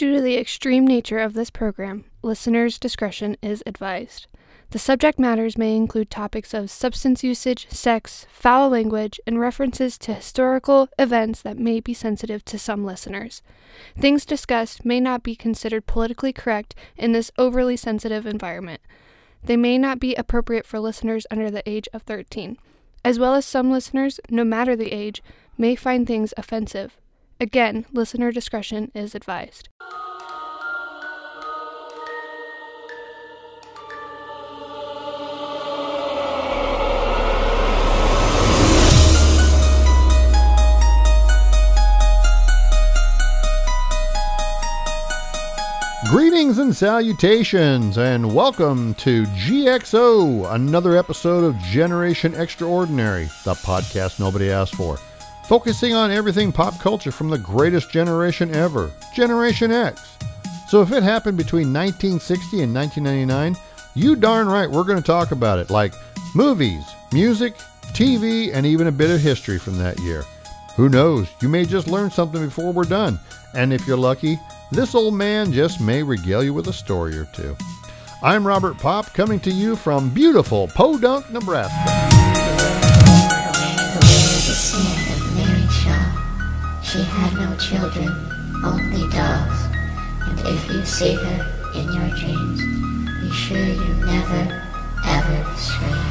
Due to the extreme nature of this program, listeners' discretion is advised. The subject matters may include topics of substance usage, sex, foul language, and references to historical events that may be sensitive to some listeners. Things discussed may not be considered politically correct in this overly sensitive environment. They may not be appropriate for listeners under the age of 13, as well as some listeners, no matter the age, may find things offensive. Again, listener discretion is advised. Greetings and salutations, and welcome to GXO, another episode of Generation Extraordinary, the podcast nobody asked for, focusing on everything pop culture from the greatest generation ever, Generation X. So if it happened between 1960 and 1999, you darn right we're going to talk about it, like movies, music, TV, and even a bit of history from that year. Who knows? You may just learn something before we're done. And if you're lucky, this old man just may regale you with a story or two. I'm Robert Pop, coming to you from beautiful Podunk, Nebraska. She had no children, only dogs. And if you see her in your dreams, be sure you never, ever scream.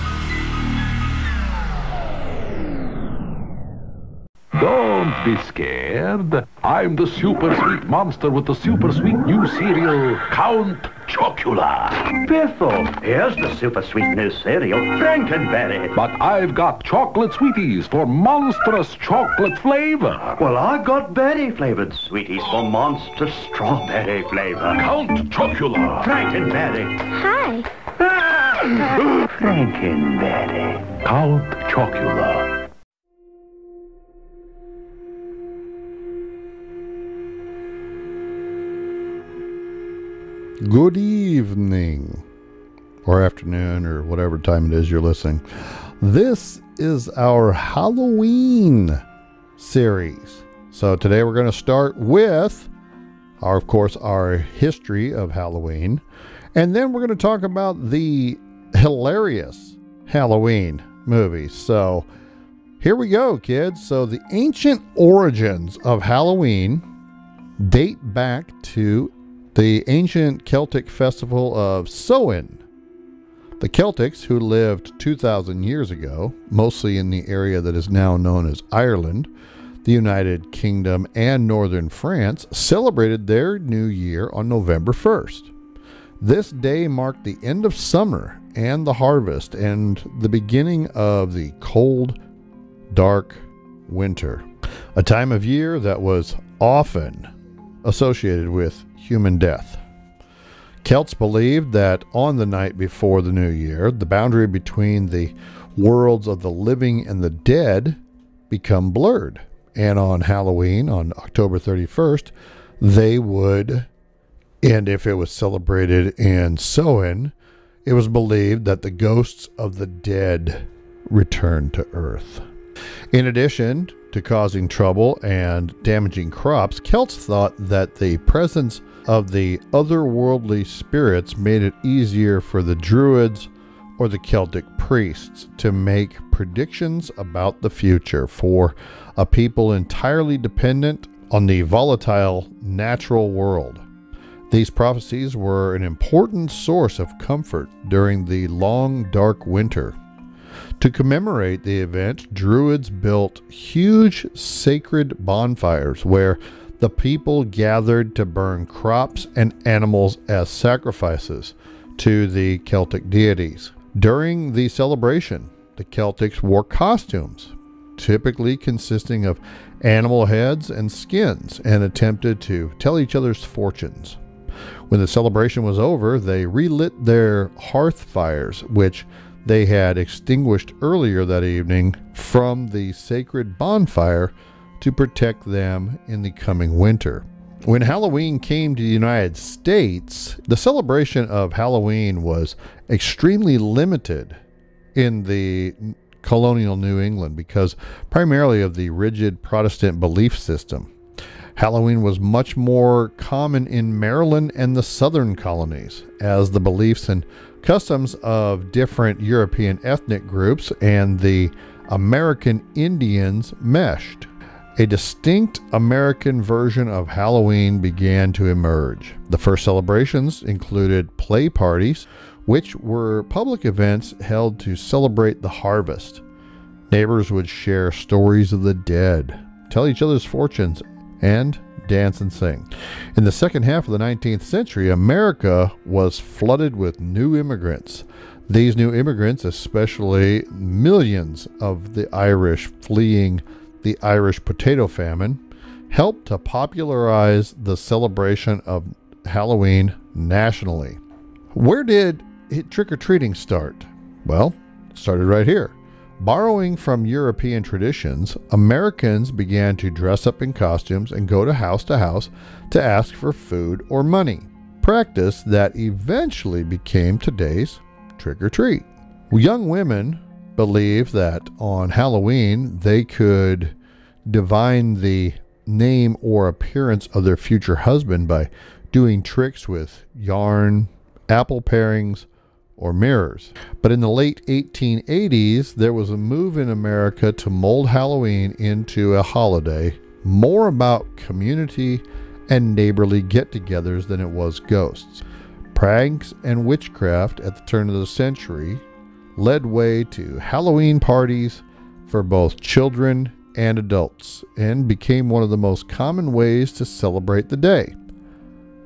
Don't be scared. I'm the super sweet monster with the super sweet new cereal, Count Chocula. Biffle, here's the super sweet new cereal, Frankenberry. But I've got chocolate sweeties for monstrous chocolate flavor. Well, I've got berry-flavored sweeties for monster strawberry flavor. Count Chocula. Frankenberry. Hi. Ah! Frankenberry. Count Chocula. Good evening, or afternoon, or whatever time it is you're listening. This is our Halloween series. So today we're going to start with, our, of course, our history of Halloween. And then we're going to talk about the hilarious Halloween movies. So here we go, kids. So the ancient origins of Halloween date back to the ancient Celtic festival of Samhain. The Celtics, who lived 2,000 years ago, mostly in the area that is now known as Ireland, the United Kingdom, and northern France, celebrated their new year on November 1st. This day marked the end of summer and the harvest and the beginning of the cold, dark winter, a time of year that was often associated with human death. Celts believed that on the night before the new year, the boundary between the worlds of the living and the dead become blurred. And on Halloween, on October 31st, they would, and if it was celebrated in Samhain, it was believed that the ghosts of the dead returned to Earth. In addition to causing trouble and damaging crops, Celts thought that the presence of the otherworldly spirits made it easier for the Druids or the Celtic priests to make predictions about the future for a people entirely dependent on the volatile natural world. These prophecies were an important source of comfort during the long, dark winter. To commemorate the event, Druids built huge sacred bonfires where the people gathered to burn crops and animals as sacrifices to the Celtic deities. During the celebration, the Celtics wore costumes, typically consisting of animal heads and skins, and attempted to tell each other's fortunes. When the celebration was over, they relit their hearth fires, which they had extinguished earlier that evening from the sacred bonfire to protect them in the coming winter. When Halloween came to the United States, the celebration of Halloween was extremely limited in the colonial New England because primarily of the rigid Protestant belief system. Halloween was much more common in Maryland and the southern colonies, as the beliefs and customs of different European ethnic groups and the American Indians meshed. A distinct American version of Halloween began to emerge. The first celebrations included play parties, which were public events held to celebrate the harvest. Neighbors would share stories of the dead, tell each other's fortunes, and dance and sing. In the second half of the 19th century, America was flooded with new immigrants. These new immigrants, especially millions of the Irish fleeing the Irish potato famine, helped to popularize the celebration of Halloween nationally. Where did trick or treating start? Well, it started right here. Borrowing from European traditions, Americans began to dress up in costumes and go to house to house to ask for food or money, practice that eventually became today's trick or treat. Young women believed that on Halloween they could divine the name or appearance of their future husband by doing tricks with yarn, apple parings, or mirrors. But in the late 1880s, there was a move in America to mold Halloween into a holiday more about community and neighborly get togethers than it was ghosts. Pranks and witchcraft at the turn of the century led way to Halloween parties for both children and adults and became one of the most common ways to celebrate the day.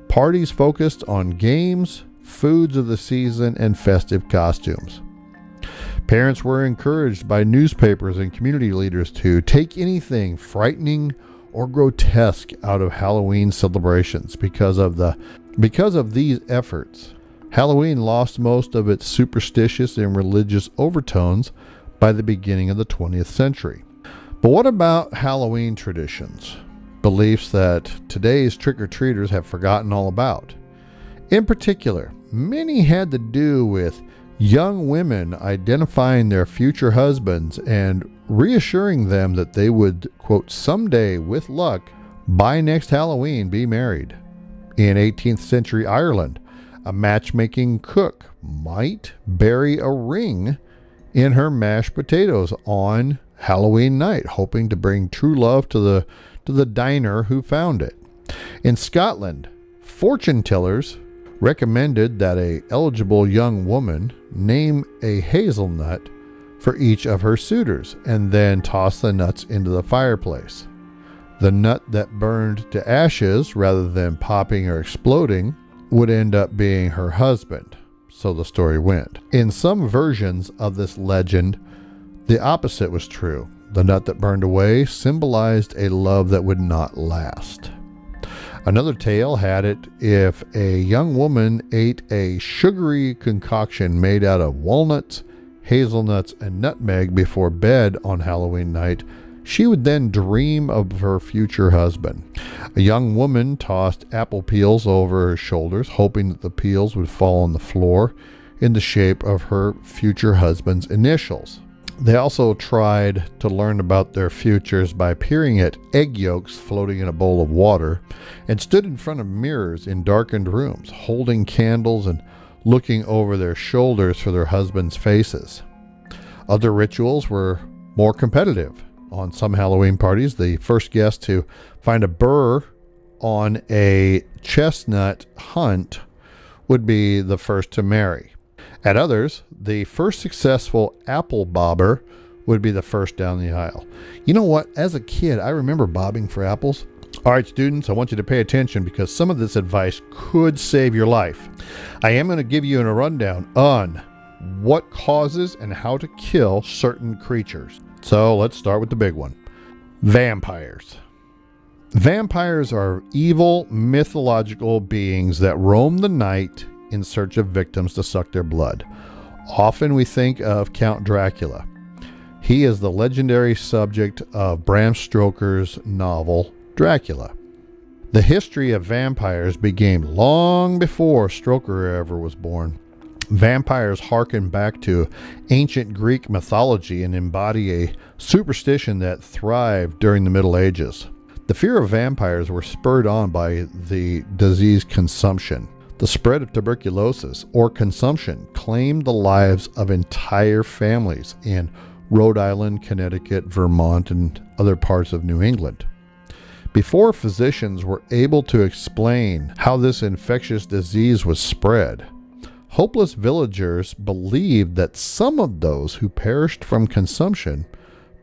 Parties focused on games, foods of the season, and festive costumes. Parents were encouraged by newspapers and community leaders to take anything frightening or grotesque out of Halloween celebrations because of the because of these efforts. Halloween lost most of its superstitious and religious overtones by the beginning of the 20th century. But what about Halloween traditions? Beliefs that today's trick or treaters have forgotten all about. In particular, many had to do with young women identifying their future husbands and reassuring them that they would, quote, someday, with luck, by next Halloween, be married. In 18th century Ireland, a matchmaking cook might bury a ring in her mashed potatoes on Halloween night, hoping to bring true love to the to the diner who found it. In Scotland, fortune tellers recommended that a eligible young woman name a hazelnut for each of her suitors and then toss the nuts into the fireplace. The nut that burned to ashes rather than popping or exploding would end up being her husband, so the story went. In some versions of this legend, the opposite was true. The nut that burned away symbolized a love that would not last. Another tale had it if a young woman ate a sugary concoction made out of walnuts, hazelnuts, and nutmeg before bed on Halloween night, she would then dream of her future husband. A young woman tossed apple peels over her shoulders, hoping that the peels would fall on the floor in the shape of her future husband's initials. They also tried to learn about their futures by peering at egg yolks floating in a bowl of water and stood in front of mirrors in darkened rooms, holding candles and looking over their shoulders for their husbands' faces. Other rituals were more competitive. On some Halloween parties, the first guest to find a burr on a chestnut hunt would be the first to marry. At others, the first successful apple bobber would be the first down the aisle. You know what? As a kid, I remember bobbing for apples. All right, students, I want you to pay attention because some of this advice could save your life. I am going to give you a rundown on what causes and how to kill certain creatures. So let's start with the big one vampires. Vampires are evil mythological beings that roam the night in search of victims to suck their blood. Often we think of Count Dracula. He is the legendary subject of Bram Stoker's novel Dracula. The history of vampires began long before Stoker ever was born. Vampires harken back to ancient Greek mythology and embody a superstition that thrived during the Middle Ages. The fear of vampires were spurred on by the disease consumption. The spread of tuberculosis or consumption claimed the lives of entire families in Rhode Island, Connecticut, Vermont, and other parts of New England. Before physicians were able to explain how this infectious disease was spread, hopeless villagers believed that some of those who perished from consumption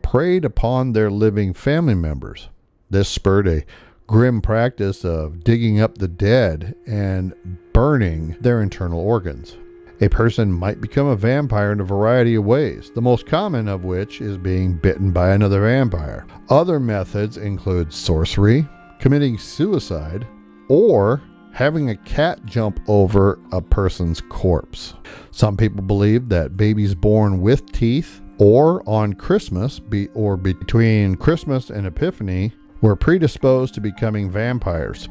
preyed upon their living family members. This spurred a grim practice of digging up the dead and burning their internal organs. A person might become a vampire in a variety of ways, the most common of which is being bitten by another vampire. Other methods include sorcery, committing suicide, or having a cat jump over a person's corpse. Some people believe that babies born with teeth or on Christmas be, or between Christmas and Epiphany were predisposed to becoming vampires.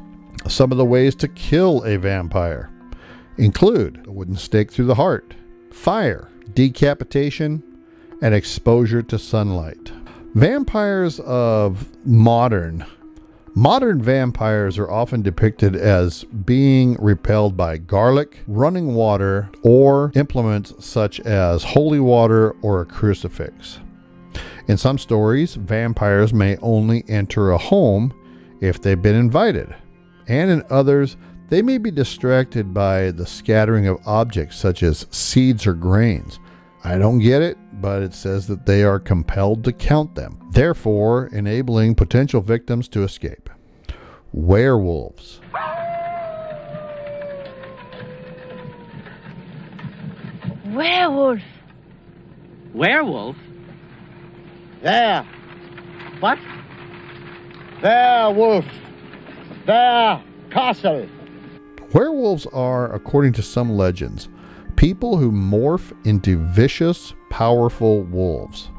Some of the ways to kill a vampire include a wooden stake through the heart, fire, decapitation, and exposure to sunlight. Vampires of modern Modern vampires are often depicted as being repelled by garlic, running water, or implements such as holy water or a crucifix. In some stories, vampires may only enter a home if they've been invited, and in others, they may be distracted by the scattering of objects such as seeds or grains. I don't get it, but it says that they are compelled to count them, therefore enabling potential victims to escape. Werewolves. Werewolf. Werewolf? There. What? There, wolf. There, castle. Werewolves are, according to some legends, people who morph into vicious, powerful wolves.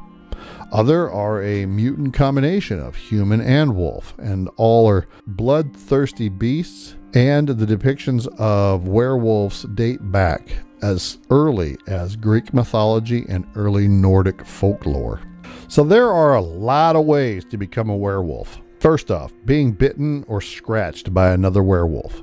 Other are a mutant combination of human and wolf, and all are bloodthirsty beasts, and the depictions of werewolves date back as early as Greek mythology and early Nordic folklore. So there are a lot of ways to become a werewolf. First off, being bitten or scratched by another werewolf,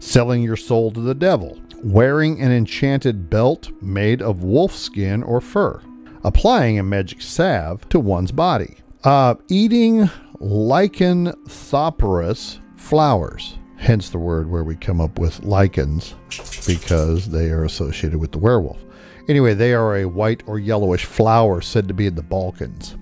selling your soul to the devil, wearing an enchanted belt made of wolf skin or fur, applying a magic salve to one's body, uh, eating lycanthropous flowers, hence the word where we come up with lycans because they are associated with the werewolf. Anyway, they are a white or yellowish flower said to be in the Balkans.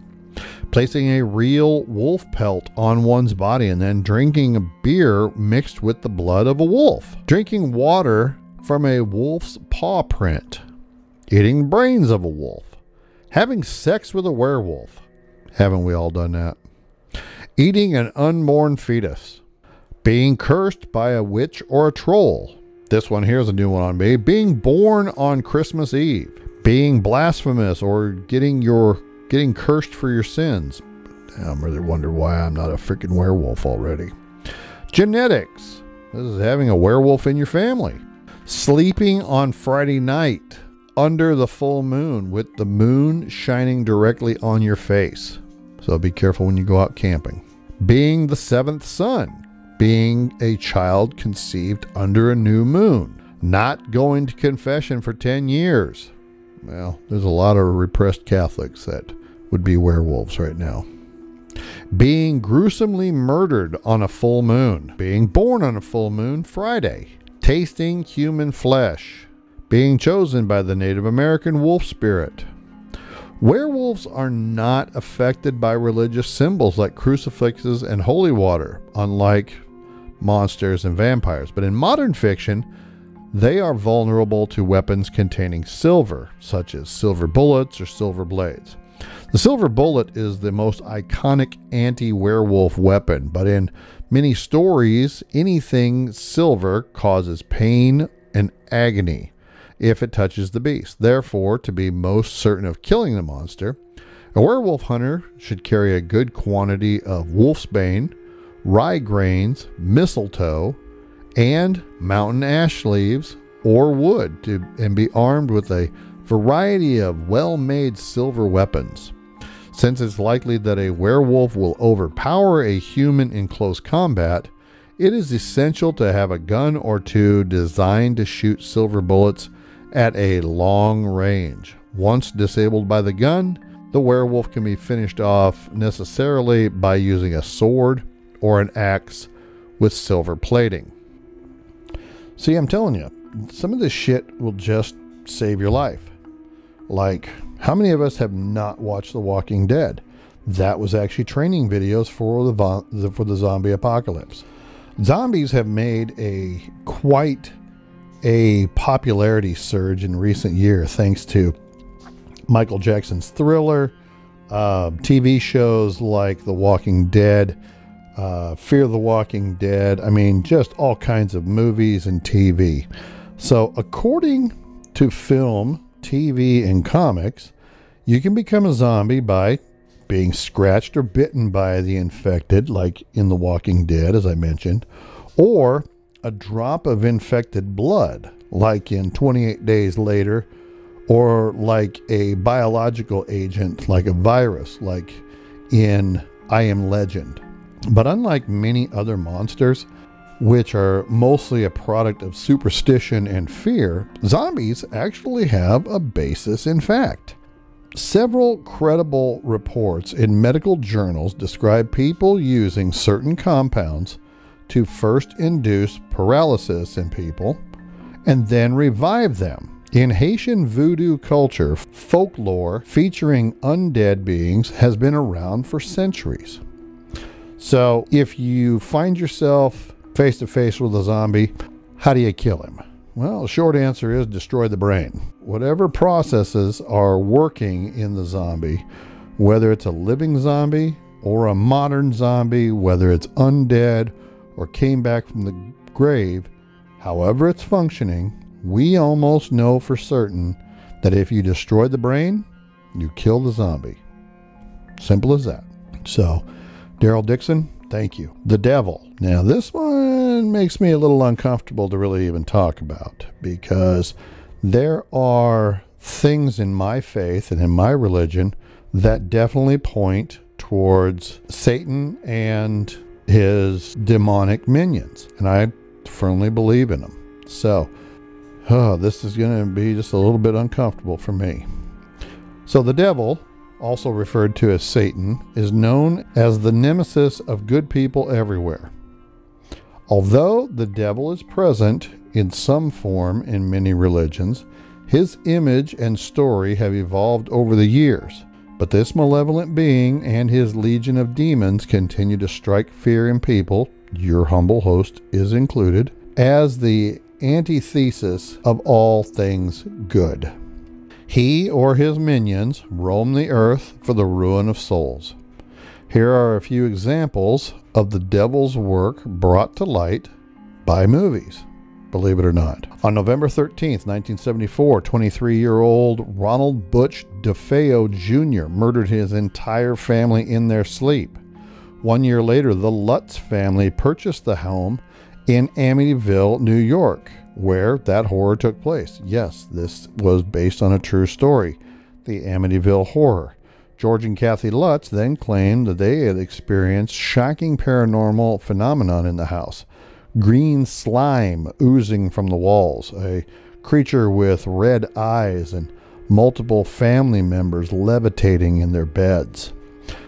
Placing a real wolf pelt on one's body and then drinking a beer mixed with the blood of a wolf. Drinking water from a wolf's paw print. Eating brains of a wolf. Having sex with a werewolf. Haven't we all done that? Eating an unborn fetus. Being cursed by a witch or a troll. This one here's a new one on me. Being born on Christmas Eve. Being blasphemous or getting your getting cursed for your sins. I'm really wonder why I'm not a freaking werewolf already. Genetics. This is having a werewolf in your family. Sleeping on Friday night under the full moon with the moon shining directly on your face. So be careful when you go out camping. Being the seventh son. Being a child conceived under a new moon. Not going to confession for 10 years. Well, there's a lot of repressed Catholics that would be werewolves right now. Being gruesomely murdered on a full moon. Being born on a full moon Friday. Tasting human flesh. Being chosen by the Native American wolf spirit. Werewolves are not affected by religious symbols like crucifixes and holy water, unlike monsters and vampires. But in modern fiction, they are vulnerable to weapons containing silver, such as silver bullets or silver blades. The silver bullet is the most iconic anti werewolf weapon, but in many stories, anything silver causes pain and agony if it touches the beast. Therefore, to be most certain of killing the monster, a werewolf hunter should carry a good quantity of wolfsbane, rye grains, mistletoe, and mountain ash leaves or wood to, and be armed with a variety of well made silver weapons. Since it's likely that a werewolf will overpower a human in close combat, it is essential to have a gun or two designed to shoot silver bullets at a long range. Once disabled by the gun, the werewolf can be finished off necessarily by using a sword or an axe with silver plating. See, I'm telling you, some of this shit will just save your life. Like, how many of us have not watched The Walking Dead? That was actually training videos for the for the zombie apocalypse. Zombies have made a quite a popularity surge in recent years thanks to Michael Jackson's Thriller, uh, TV shows like The Walking Dead, uh, Fear the Walking Dead. I mean, just all kinds of movies and TV. So, according to film, TV, and comics, you can become a zombie by being scratched or bitten by the infected, like in The Walking Dead, as I mentioned, or a drop of infected blood, like in 28 Days Later, or like a biological agent, like a virus, like in I Am Legend. But unlike many other monsters, which are mostly a product of superstition and fear, zombies actually have a basis in fact. Several credible reports in medical journals describe people using certain compounds to first induce paralysis in people and then revive them. In Haitian voodoo culture, folklore featuring undead beings has been around for centuries. So, if you find yourself face to face with a zombie, how do you kill him? Well, the short answer is destroy the brain. Whatever processes are working in the zombie, whether it's a living zombie or a modern zombie, whether it's undead or came back from the grave, however it's functioning, we almost know for certain that if you destroy the brain, you kill the zombie. Simple as that. So, Daryl Dixon, thank you. The devil. Now, this one makes me a little uncomfortable to really even talk about because there are things in my faith and in my religion that definitely point towards Satan and his demonic minions. And I firmly believe in them. So, oh, this is going to be just a little bit uncomfortable for me. So, the devil also referred to as Satan, is known as the nemesis of good people everywhere. Although the devil is present in some form in many religions, his image and story have evolved over the years. But this malevolent being and his legion of demons continue to strike fear in people, your humble host is included, as the antithesis of all things good. He or his minions roam the earth for the ruin of souls. Here are a few examples of the devil's work brought to light by movies, believe it or not. On November 13th, 1974, 23 year old Ronald Butch DeFeo Jr. murdered his entire family in their sleep. One year later, the Lutz family purchased the home in Amityville, New York, where that horror took place. Yes, this was based on a true story, the Amityville Horror. George and Kathy Lutz then claimed that they had experienced shocking paranormal phenomenon in the house. Green slime oozing from the walls, a creature with red eyes, and multiple family members levitating in their beds.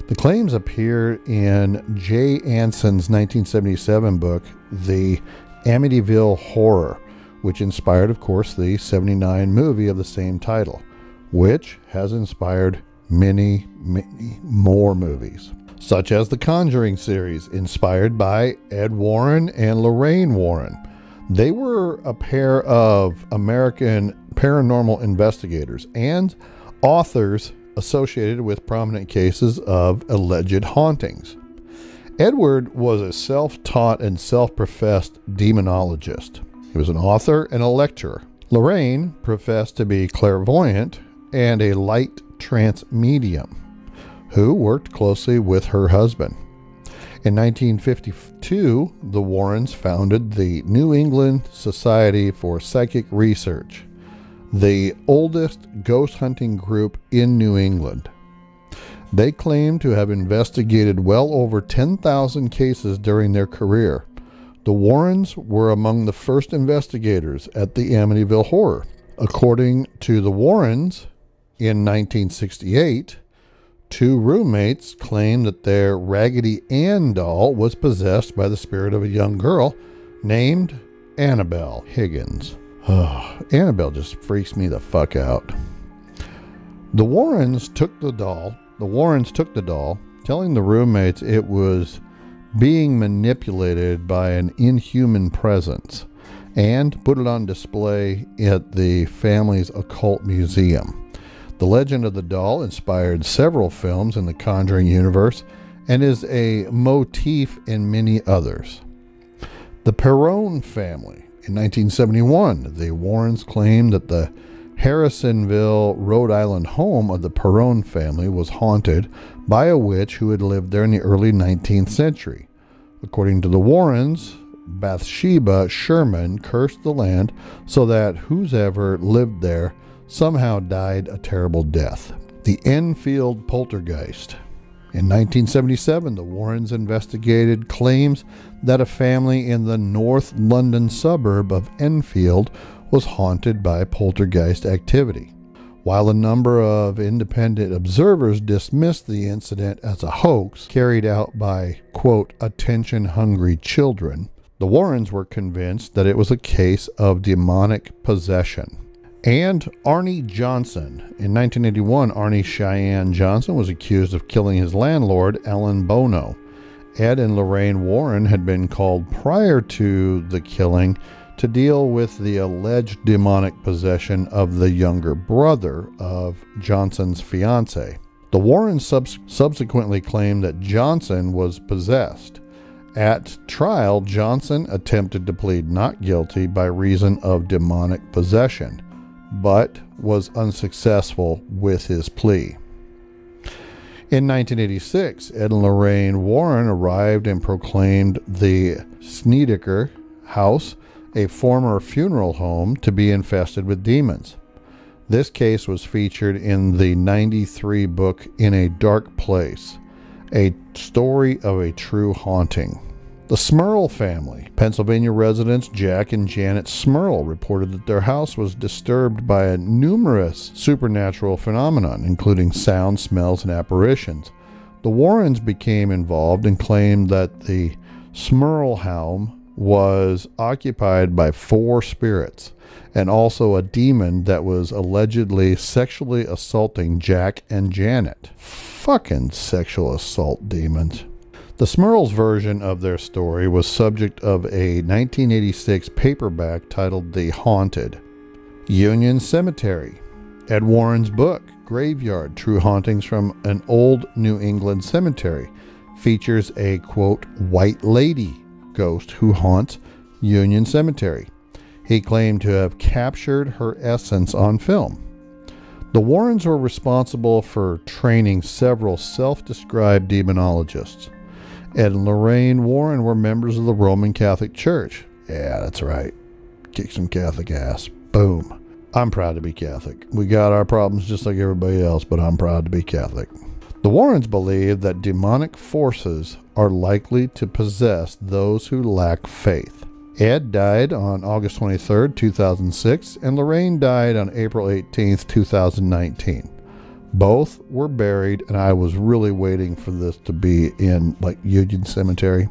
The claims appear in Jay Anson's 1977 book, The Amityville Horror, which inspired, of course, the 79 movie of the same title, which has inspired many, many more movies, such as the Conjuring series, inspired by Ed Warren and Lorraine Warren. They were a pair of American paranormal investigators and authors associated with prominent cases of alleged hauntings. Edward was a self taught and self professed demonologist. He was an author and a lecturer. Lorraine professed to be clairvoyant and a light trance medium who worked closely with her husband. In 1952, the Warrens founded the New England Society for Psychic Research, the oldest ghost hunting group in New England. They claim to have investigated well over 10,000 cases during their career. The Warrens were among the first investigators at the Amityville Horror. According to the Warrens, in 1968, two roommates claimed that their Raggedy Ann doll was possessed by the spirit of a young girl named Annabelle Higgins. Oh, Annabelle just freaks me the fuck out. The Warrens took the doll. The Warrens took the doll, telling the roommates it was being manipulated by an inhuman presence, and put it on display at the family's occult museum. The legend of the doll inspired several films in the Conjuring universe and is a motif in many others. The Perron family. In 1971, the Warrens claimed that the Harrisonville, Rhode Island home of the Perron family was haunted by a witch who had lived there in the early 19th century. According to the Warrens, Bathsheba Sherman cursed the land so that whoever lived there somehow died a terrible death. The Enfield Poltergeist. In 1977, the Warrens investigated claims that a family in the North London suburb of Enfield was haunted by poltergeist activity. While a number of independent observers dismissed the incident as a hoax carried out by, quote, attention hungry children, the Warrens were convinced that it was a case of demonic possession. And Arnie Johnson. In 1981, Arnie Cheyenne Johnson was accused of killing his landlord, Alan Bono. Ed and Lorraine Warren had been called prior to the killing to deal with the alleged demonic possession of the younger brother of Johnson's fiance. The Warrens subs- subsequently claimed that Johnson was possessed. At trial, Johnson attempted to plead not guilty by reason of demonic possession, but was unsuccessful with his plea. In 1986, Ed and Lorraine Warren arrived and proclaimed the Snedeker house a former funeral home to be infested with demons. This case was featured in the 93 book In a Dark Place, a story of a true haunting. The Smurl family, Pennsylvania residents Jack and Janet Smurl, reported that their house was disturbed by a numerous supernatural phenomenon, including sounds, smells, and apparitions. The Warrens became involved and claimed that the Smurl home was occupied by four spirits and also a demon that was allegedly sexually assaulting Jack and Janet. Fucking sexual assault demons. The Smurls version of their story was subject of a 1986 paperback titled The Haunted. Union Cemetery. Ed Warren's book, Graveyard True Hauntings from an Old New England Cemetery, features a quote, white lady ghost who haunts Union Cemetery. He claimed to have captured her essence on film. The Warrens were responsible for training several self described demonologists. Ed and Lorraine Warren were members of the Roman Catholic Church. Yeah, that's right. Kick some Catholic ass. Boom. I'm proud to be Catholic. We got our problems just like everybody else, but I'm proud to be Catholic. The Warrens believed that demonic forces are likely to possess those who lack faith. Ed died on August 23, 2006, and Lorraine died on April 18, 2019. Both were buried, and I was really waiting for this to be in like Union Cemetery.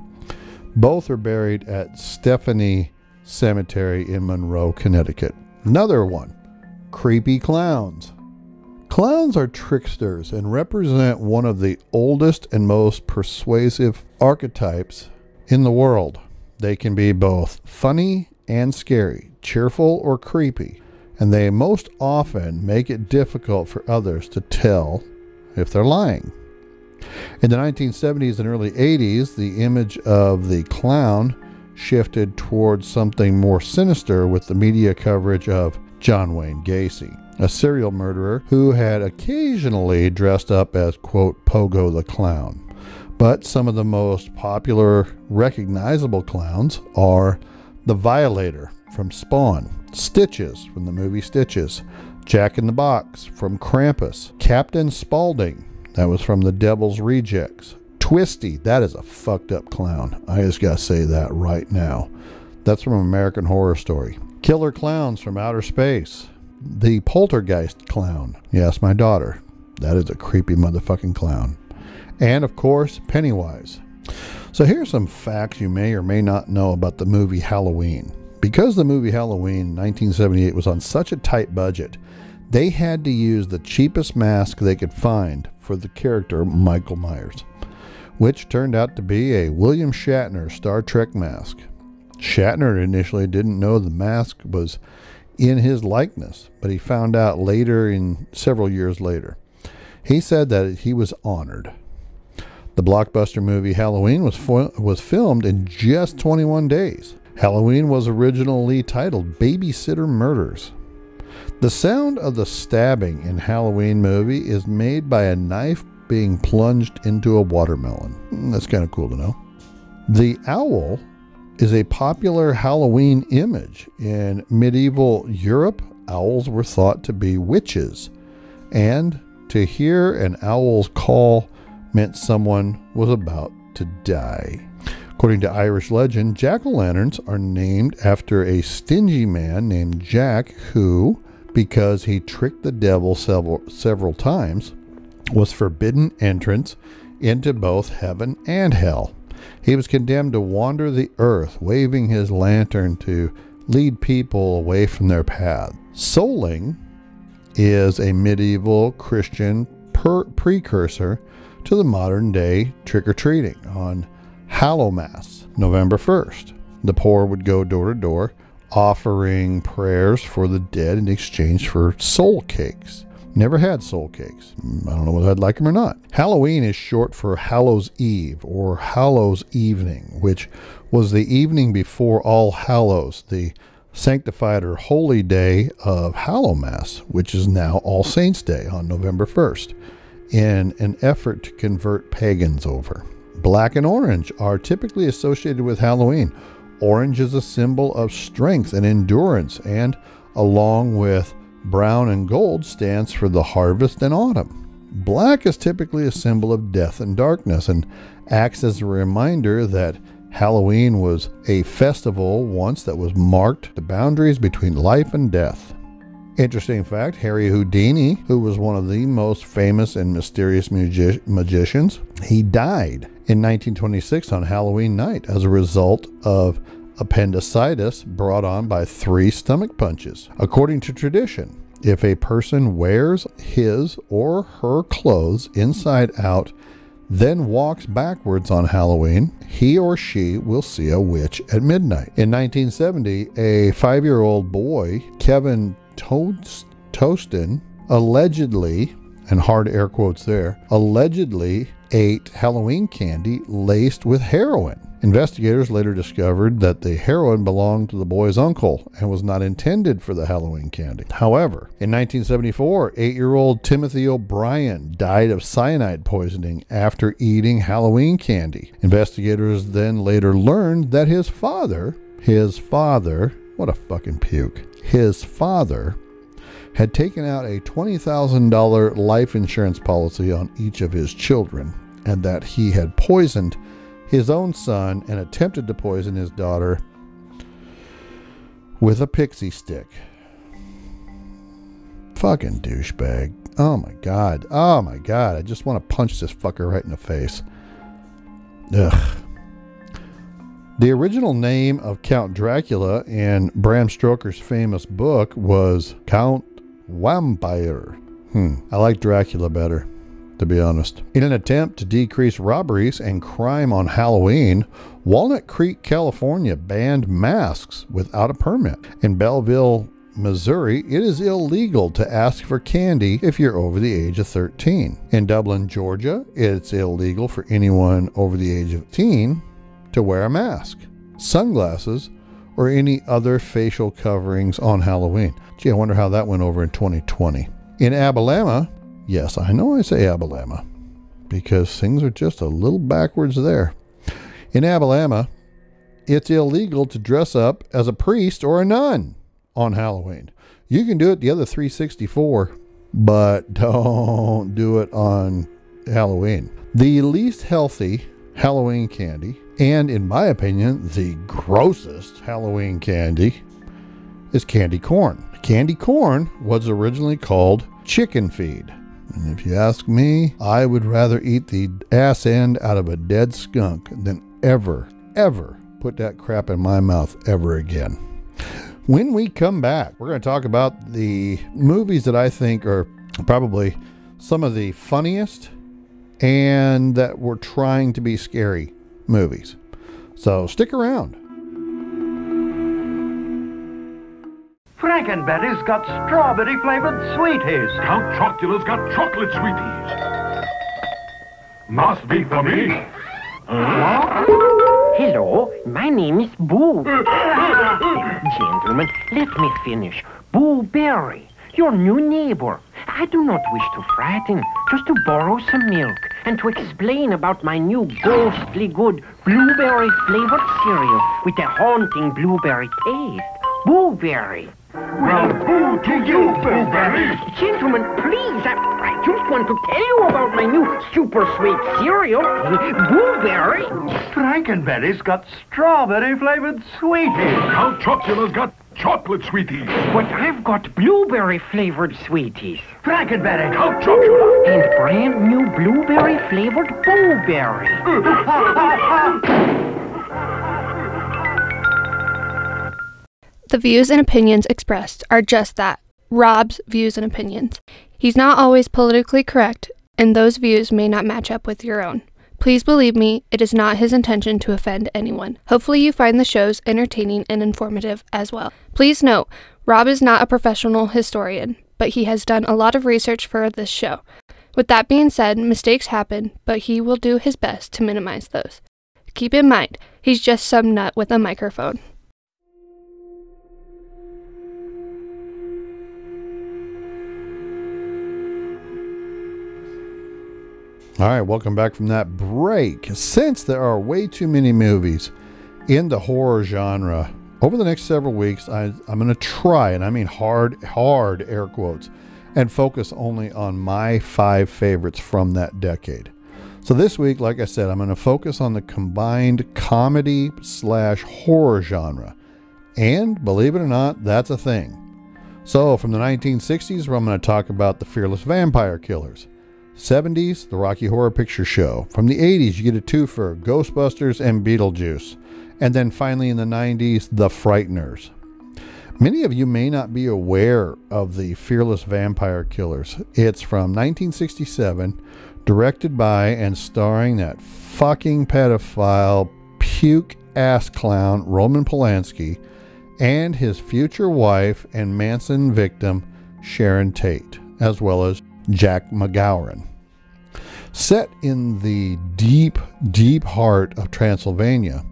Both are buried at Stepney Cemetery in Monroe, Connecticut. Another one creepy clowns. Clowns are tricksters and represent one of the oldest and most persuasive archetypes in the world. They can be both funny and scary, cheerful or creepy, and they most often make it difficult for others to tell if they're lying. In the 1970s and early 80s, the image of the clown shifted towards something more sinister with the media coverage of John Wayne Gacy a serial murderer who had occasionally dressed up as, quote, Pogo the Clown. But some of the most popular, recognizable clowns are the Violator from Spawn, Stitches from the movie Stitches, Jack in the Box from Krampus, Captain Spaulding, That was from The Devil's Rejects. Twisty, that is a fucked up clown. I just gotta say that right now. That's from American Horror Story. Killer Clowns from Outer Space. The Poltergeist Clown. Yes, my daughter. That is a creepy motherfucking clown. And of course, Pennywise. So here's some facts you may or may not know about the movie Halloween. Because the movie Halloween 1978 was on such a tight budget, they had to use the cheapest mask they could find for the character Michael Myers, which turned out to be a William Shatner Star Trek mask. Shatner initially didn't know the mask was in his likeness, but he found out later in several years later. He said that he was honored. The blockbuster movie Halloween was fo- was filmed in just 21 days. Halloween was originally titled Babysitter Murders. The sound of the stabbing in Halloween movie is made by a knife being plunged into a watermelon. Hmm, That's kind of cool to know. The owl is a popular Halloween image. In medieval Europe, owls were thought to be witches, and to hear an owl's call meant someone was about to die. According to Irish legend, jack o' lanterns are named after a stingy man named Jack who, because he tricked the devil several, several times, was forbidden entrance into both heaven and hell. He was condemned to wander the earth, waving his lantern to lead people away from their path. Souling is a medieval Christian per- precursor to the modern day trick or treating on Hallowmass, November 1st. The poor would go door to door offering prayers for the dead in exchange for soul cakes. Never had soul cakes. Mm, I don't know whether I'd like them or not. Halloween is short for Hallows Eve or Hallows Evening, which was the evening before All Hallows, the sanctified or holy day of Hallowmass, which is now All Saints' Day on November 1st, in an effort to convert pagans over. Black and orange are typically associated with Halloween. Orange is a symbol of strength and endurance, and along with brown and gold, stands for the harvest and autumn. Black is typically a symbol of death and darkness and acts as a reminder that Halloween was a festival once that was marked the boundaries between life and death. Interesting fact Harry Houdini, who was one of the most famous and mysterious magi- magicians, he died in 1926 on Halloween night as a result of appendicitis brought on by three stomach punches. According to tradition, if a person wears his or her clothes inside out, then walks backwards on Halloween, he or she will see a witch at midnight. In 1970, a five year old boy, Kevin Toast- allegedly, and hard air quotes there, allegedly ate Halloween candy laced with heroin. Investigators later discovered that the heroin belonged to the boy's uncle and was not intended for the Halloween candy. However, in 1974, eight year old Timothy O'Brien died of cyanide poisoning after eating Halloween candy. Investigators then later learned that his father, his father, what a fucking puke, his father had taken out a $20,000 life insurance policy on each of his children and that he had poisoned his own son and attempted to poison his daughter with a pixie stick. Fucking douchebag. Oh my god. Oh my god. I just want to punch this fucker right in the face. Ugh. The original name of Count Dracula in Bram Stoker's famous book was Count Vampire. Hmm. I like Dracula better to be honest. In an attempt to decrease robberies and crime on Halloween, Walnut Creek, California banned masks without a permit. In Belleville, Missouri, it is illegal to ask for candy if you're over the age of 13. In Dublin, Georgia, it's illegal for anyone over the age of 18 to wear a mask, sunglasses, or any other facial coverings on Halloween. Gee, I wonder how that went over in 2020. In Alabama, Yes, I know I say Alabama because things are just a little backwards there. In Alabama, it's illegal to dress up as a priest or a nun on Halloween. You can do it the other 364, but don't do it on Halloween. The least healthy Halloween candy, and in my opinion, the grossest Halloween candy, is candy corn. Candy corn was originally called chicken feed. And if you ask me, I would rather eat the ass end out of a dead skunk than ever, ever put that crap in my mouth ever again. When we come back, we're going to talk about the movies that I think are probably some of the funniest and that were trying to be scary movies. So stick around. Frankenberry's got strawberry flavored sweeties. Count Chocula's got chocolate sweeties. Must be for me. Hello, my name is Boo. Gentlemen, let me finish. Boo Berry, your new neighbor. I do not wish to frighten, just to borrow some milk and to explain about my new ghostly good blueberry flavored cereal with a haunting blueberry taste. Boo Berry. Well, boo to you, Boo Berry. Gentlemen, please, I, I just want to tell you about my new super sweet cereal, Boo Berry. Frankenberry's got strawberry flavored sweeties. Count Chocula's got chocolate sweeties. But I've got blueberry flavored sweeties. Frankenberry. Count Chocula. And brand new blueberry flavored Boo Berry. The views and opinions expressed are just that Rob's views and opinions. He's not always politically correct, and those views may not match up with your own. Please believe me, it is not his intention to offend anyone. Hopefully, you find the shows entertaining and informative as well. Please note, Rob is not a professional historian, but he has done a lot of research for this show. With that being said, mistakes happen, but he will do his best to minimize those. Keep in mind, he's just some nut with a microphone. All right, welcome back from that break. Since there are way too many movies in the horror genre, over the next several weeks, I, I'm going to try, and I mean hard, hard air quotes, and focus only on my five favorites from that decade. So this week, like I said, I'm going to focus on the combined comedy slash horror genre. And believe it or not, that's a thing. So from the 1960s, where I'm going to talk about the Fearless Vampire Killers. 70s, the Rocky Horror Picture Show. From the 80s, you get a twofer, Ghostbusters and Beetlejuice. And then finally in the 90s, The Frighteners. Many of you may not be aware of the Fearless Vampire Killers. It's from 1967, directed by and starring that fucking pedophile, puke ass clown Roman Polanski and his future wife and Manson victim Sharon Tate, as well as Jack MacGowran. Set in the deep, deep heart of Transylvania,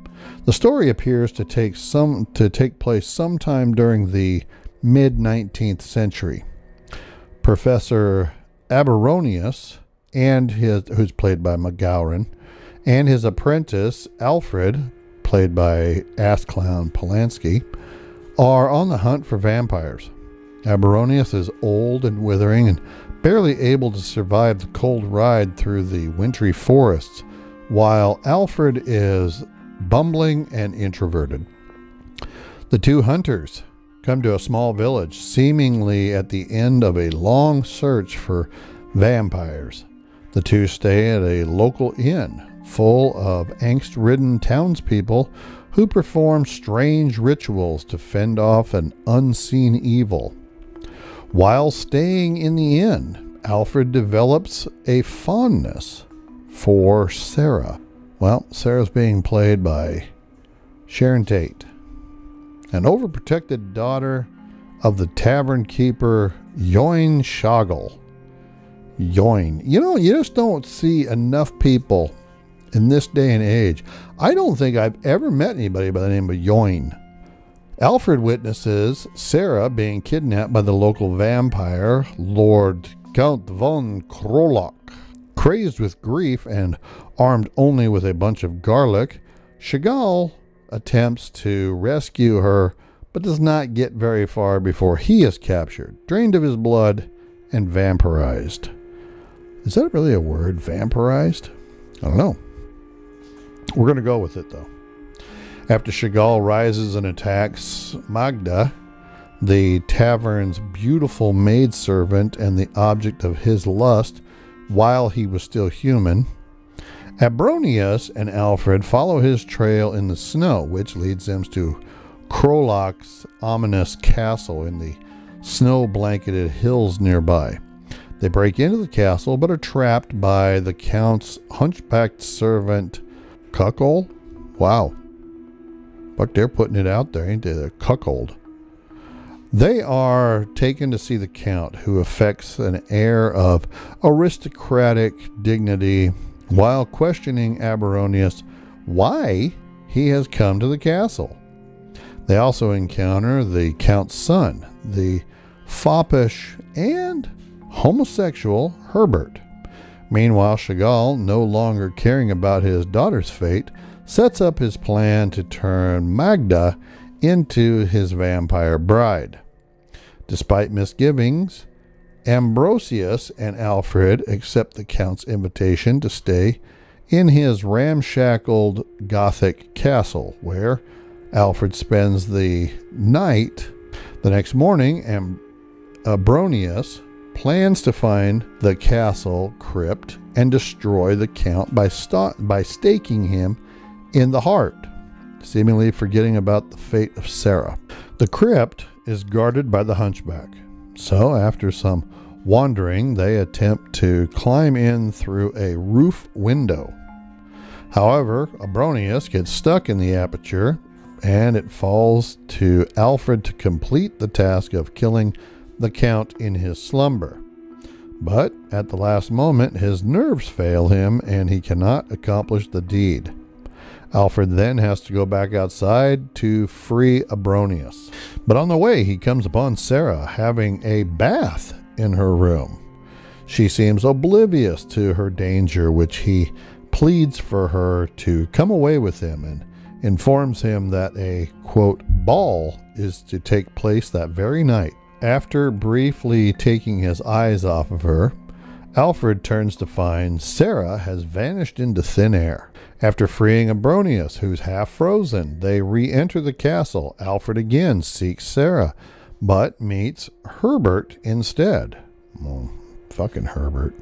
the story appears to take some to take place sometime during the mid 19th century. Professor Aberronius and his who's played by McGowan and his apprentice Alfred, played by ass clown Polanski, are on the hunt for vampires. Aberronius is old and withering and barely able to survive the cold ride through the wintry forests, while Alfred is bumbling and introverted. The two hunters come to a small village, seemingly at the end of a long search for vampires. The two stay at a local inn full of angst ridden townspeople who perform strange rituals to fend off an unseen evil. While staying in the inn, Alfred develops a fondness for Sarah. Well, Sarah's being played by Sharon Tate, an overprotected daughter of the tavern keeper Yoin Shoggle. Yoin. You know, you just don't see enough people in this day and age. I don't think I've ever met anybody by the name of Yoin. Alfred witnesses Sarah being kidnapped by the local vampire, Lord Count von Krolock. Crazed with grief and armed only with a bunch of garlic, Chagall attempts to rescue her but does not get very far before he is captured, drained of his blood, and vampirized. Is that really a word? Vampirized? I don't know. We're going to go with it though. After Chagall rises and attacks Magda, the tavern's beautiful maidservant and the object of his lust while he was still human, Abronius and Alfred follow his trail in the snow, which leads them to Krolock's ominous castle in the snow blanketed hills nearby. They break into the castle but are trapped by the Count's hunchbacked servant, Cuckold. Wow. But they're putting it out there, ain't they? The cuckold. They are taken to see the Count, who affects an air of aristocratic dignity while questioning Abronius why he has come to the castle. They also encounter the Count's son, the foppish and homosexual Herbert. Meanwhile, Chagall, no longer caring about his daughter's fate, sets up his plan to turn Magda into his vampire bride. Despite misgivings, Ambrosius and Alfred accept the Count's invitation to stay in his ramshackled Gothic castle, where Alfred spends the night. The next morning, Ambrosius plans to find the castle crypt and destroy the Count by, st- by staking him in the heart, seemingly forgetting about the fate of Sarah. The crypt is guarded by the hunchback. So, after some wandering, they attempt to climb in through a roof window. However, Abronius gets stuck in the aperture and it falls to Alfred to complete the task of killing the Count in his slumber. But at the last moment, his nerves fail him and he cannot accomplish the deed. Alfred then has to go back outside to free Abronius. But on the way, he comes upon Sarah having a bath in her room. She seems oblivious to her danger, which he pleads for her to come away with him and informs him that a quote ball is to take place that very night. After briefly taking his eyes off of her, Alfred turns to find Sarah has vanished into thin air. After freeing Abronius, who's half frozen, they re enter the castle. Alfred again seeks Sarah, but meets Herbert instead. Well, fucking Herbert.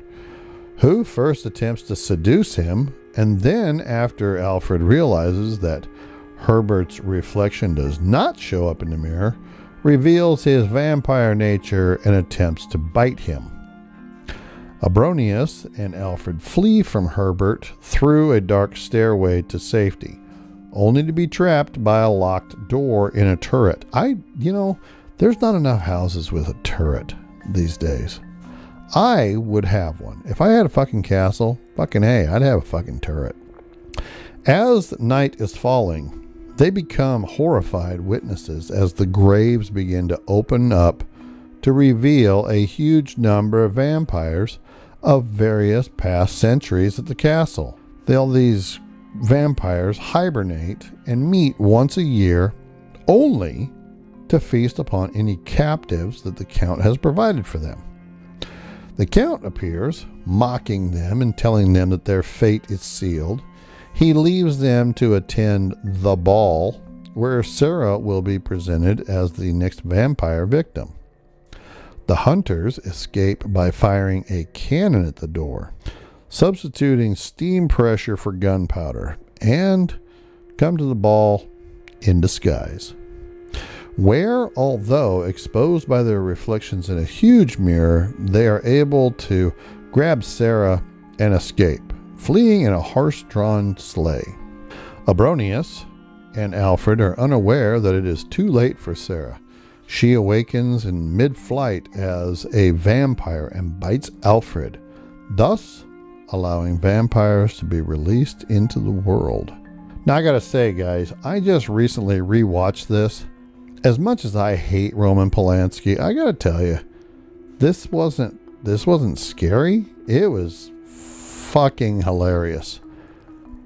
Who first attempts to seduce him, and then, after Alfred realizes that Herbert's reflection does not show up in the mirror, reveals his vampire nature and attempts to bite him. Abronius and Alfred flee from Herbert through a dark stairway to safety, only to be trapped by a locked door in a turret. I, you know, there's not enough houses with a turret these days. I would have one. If I had a fucking castle, fucking hey, I'd have a fucking turret. As night is falling, they become horrified witnesses as the graves begin to open up to reveal a huge number of vampires of various past centuries at the castle. All these vampires hibernate and meet once a year only to feast upon any captives that the Count has provided for them. The Count appears, mocking them and telling them that their fate is sealed. He leaves them to attend the ball, where Sarah will be presented as the next vampire victim. The hunters escape by firing a cannon at the door, substituting steam pressure for gunpowder, and come to the ball in disguise. Where, although exposed by their reflections in a huge mirror, they are able to grab Sarah and escape, fleeing in a horse drawn sleigh. Abronius and Alfred are unaware that it is too late for Sarah. She awakens in mid flight as a vampire and bites Alfred, thus allowing vampires to be released into the world. Now, I gotta say, guys, I just recently rewatched this. As much as I hate Roman Polanski, I gotta tell you, this wasn't this wasn't scary. It was fucking hilarious.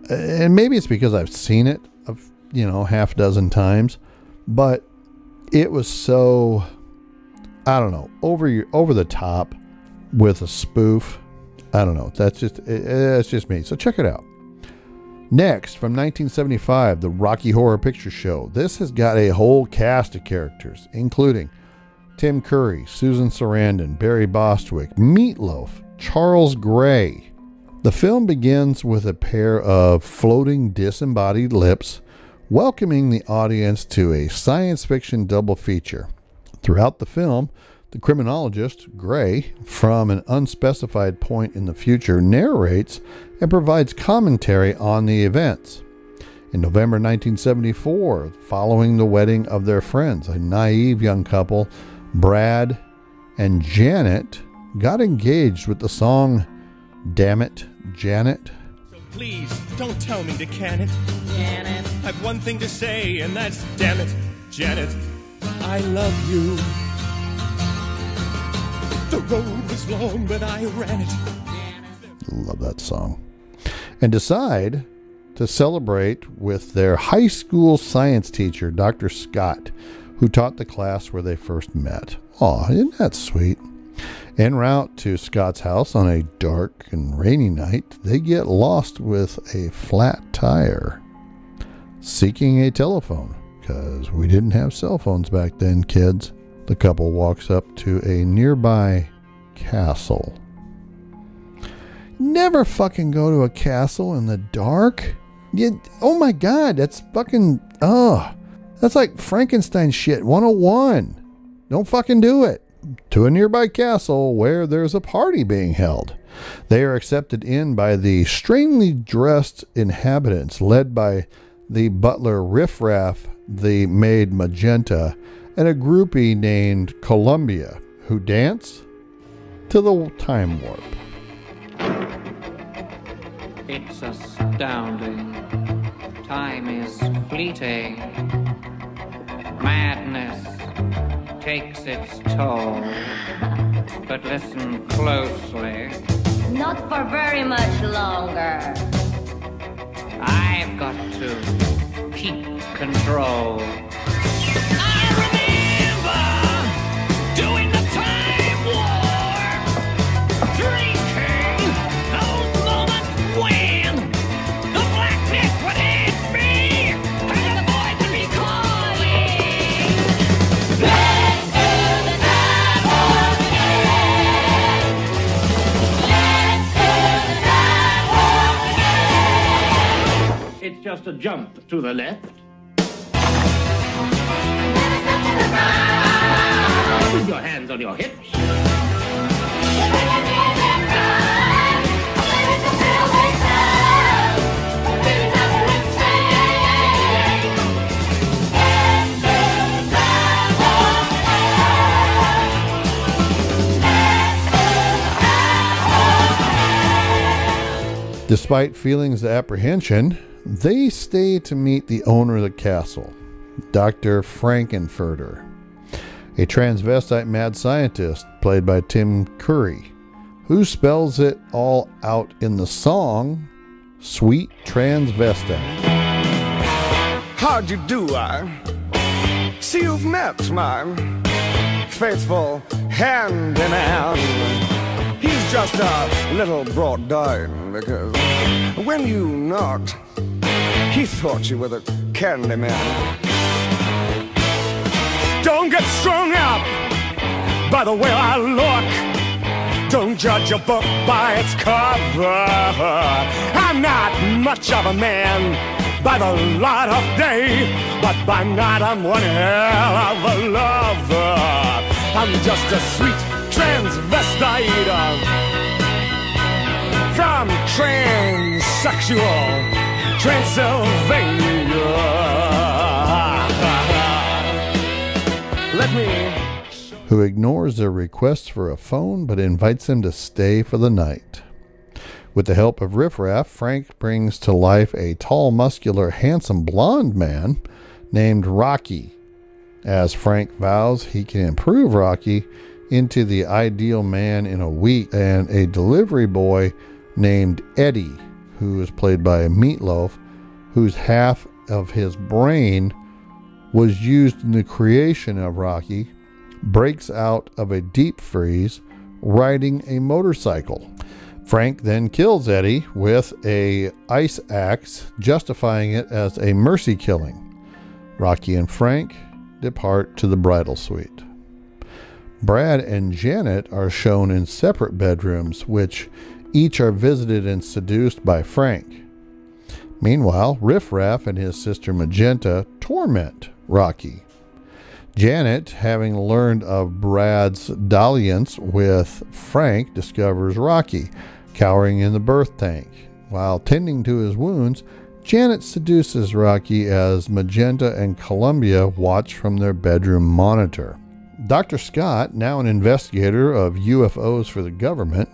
And maybe it's because I've seen it, you know, half dozen times, but it was so I don't know over your over the top with a spoof I don't know. That's just it, that's just me. So check it out. Next, from 1975, the Rocky Horror Picture Show. This has got a whole cast of characters, including Tim Curry, Susan Sarandon, Barry Bostwick, Meatloaf, Charles Gray. The film begins with a pair of floating disembodied lips welcoming the audience to a science fiction double feature. Throughout the film, the criminologist, Gray, from an unspecified point in the future, narrates and provides commentary on the events. In November 1974, following the wedding of their friends, a naive young couple, Brad and Janet, got engaged with the song Damn It, Janet. So please, don't tell me to can it. Janet. I've one thing to say, and that's damn it, Janet. I love you. The road was long, but I ran it. Love that song. And decide to celebrate with their high school science teacher, Dr. Scott, who taught the class where they first met. Aw, isn't that sweet? En route to Scott's house on a dark and rainy night, they get lost with a flat tire. Seeking a telephone, because we didn't have cell phones back then, kids. The couple walks up to a nearby castle. Never fucking go to a castle in the dark. You, oh my god, that's fucking. Oh, that's like Frankenstein shit 101. Don't fucking do it. To a nearby castle where there's a party being held. They are accepted in by the strangely dressed inhabitants, led by the butler Riffraff, the maid Magenta, and a groupie named Columbia, who dance to the time warp. It's astounding. Time is fleeting. Madness takes its toll. But listen closely. Not for very much longer. I've got to keep control. Doing the to the left. Your hands on your hips. Despite feelings of apprehension, they stay to meet the owner of the castle, Dr. Frank-N-Furter, a transvestite mad scientist played by Tim Curry, who spells it all out in the song Sweet Transvestite. How'd you do, I see you've met my faithful handyman. He's just a little brought down because when you knocked, he thought you were the candy man. Don't get strung up by the way I look. Don't judge a book by its cover. I'm not much of a man by the light of day, but by night I'm one hell of a lover. I'm just a sweet transvestite from transsexual Transylvania. Who ignores their requests for a phone but invites them to stay for the night. With the help of Riffraff, Frank brings to life a tall, muscular, handsome blonde man named Rocky. As Frank vows he can improve Rocky into the ideal man in a week, and a delivery boy named Eddie, who is played by Meatloaf, whose half of his brain was used in the creation of Rocky, breaks out of a deep freeze riding a motorcycle. Frank then kills Eddie with a ice axe, justifying it as a mercy killing. Rocky and Frank depart to the bridal suite. Brad and Janet are shown in separate bedrooms, which each are visited and seduced by Frank. Meanwhile, Riff Raff and his sister Magenta torment Rocky. Janet, having learned of Brad's dalliance with Frank, discovers Rocky cowering in the birth tank. While tending to his wounds, Janet seduces Rocky as Magenta and Columbia watch from their bedroom monitor. Dr. Scott, now an investigator of UFOs for the government,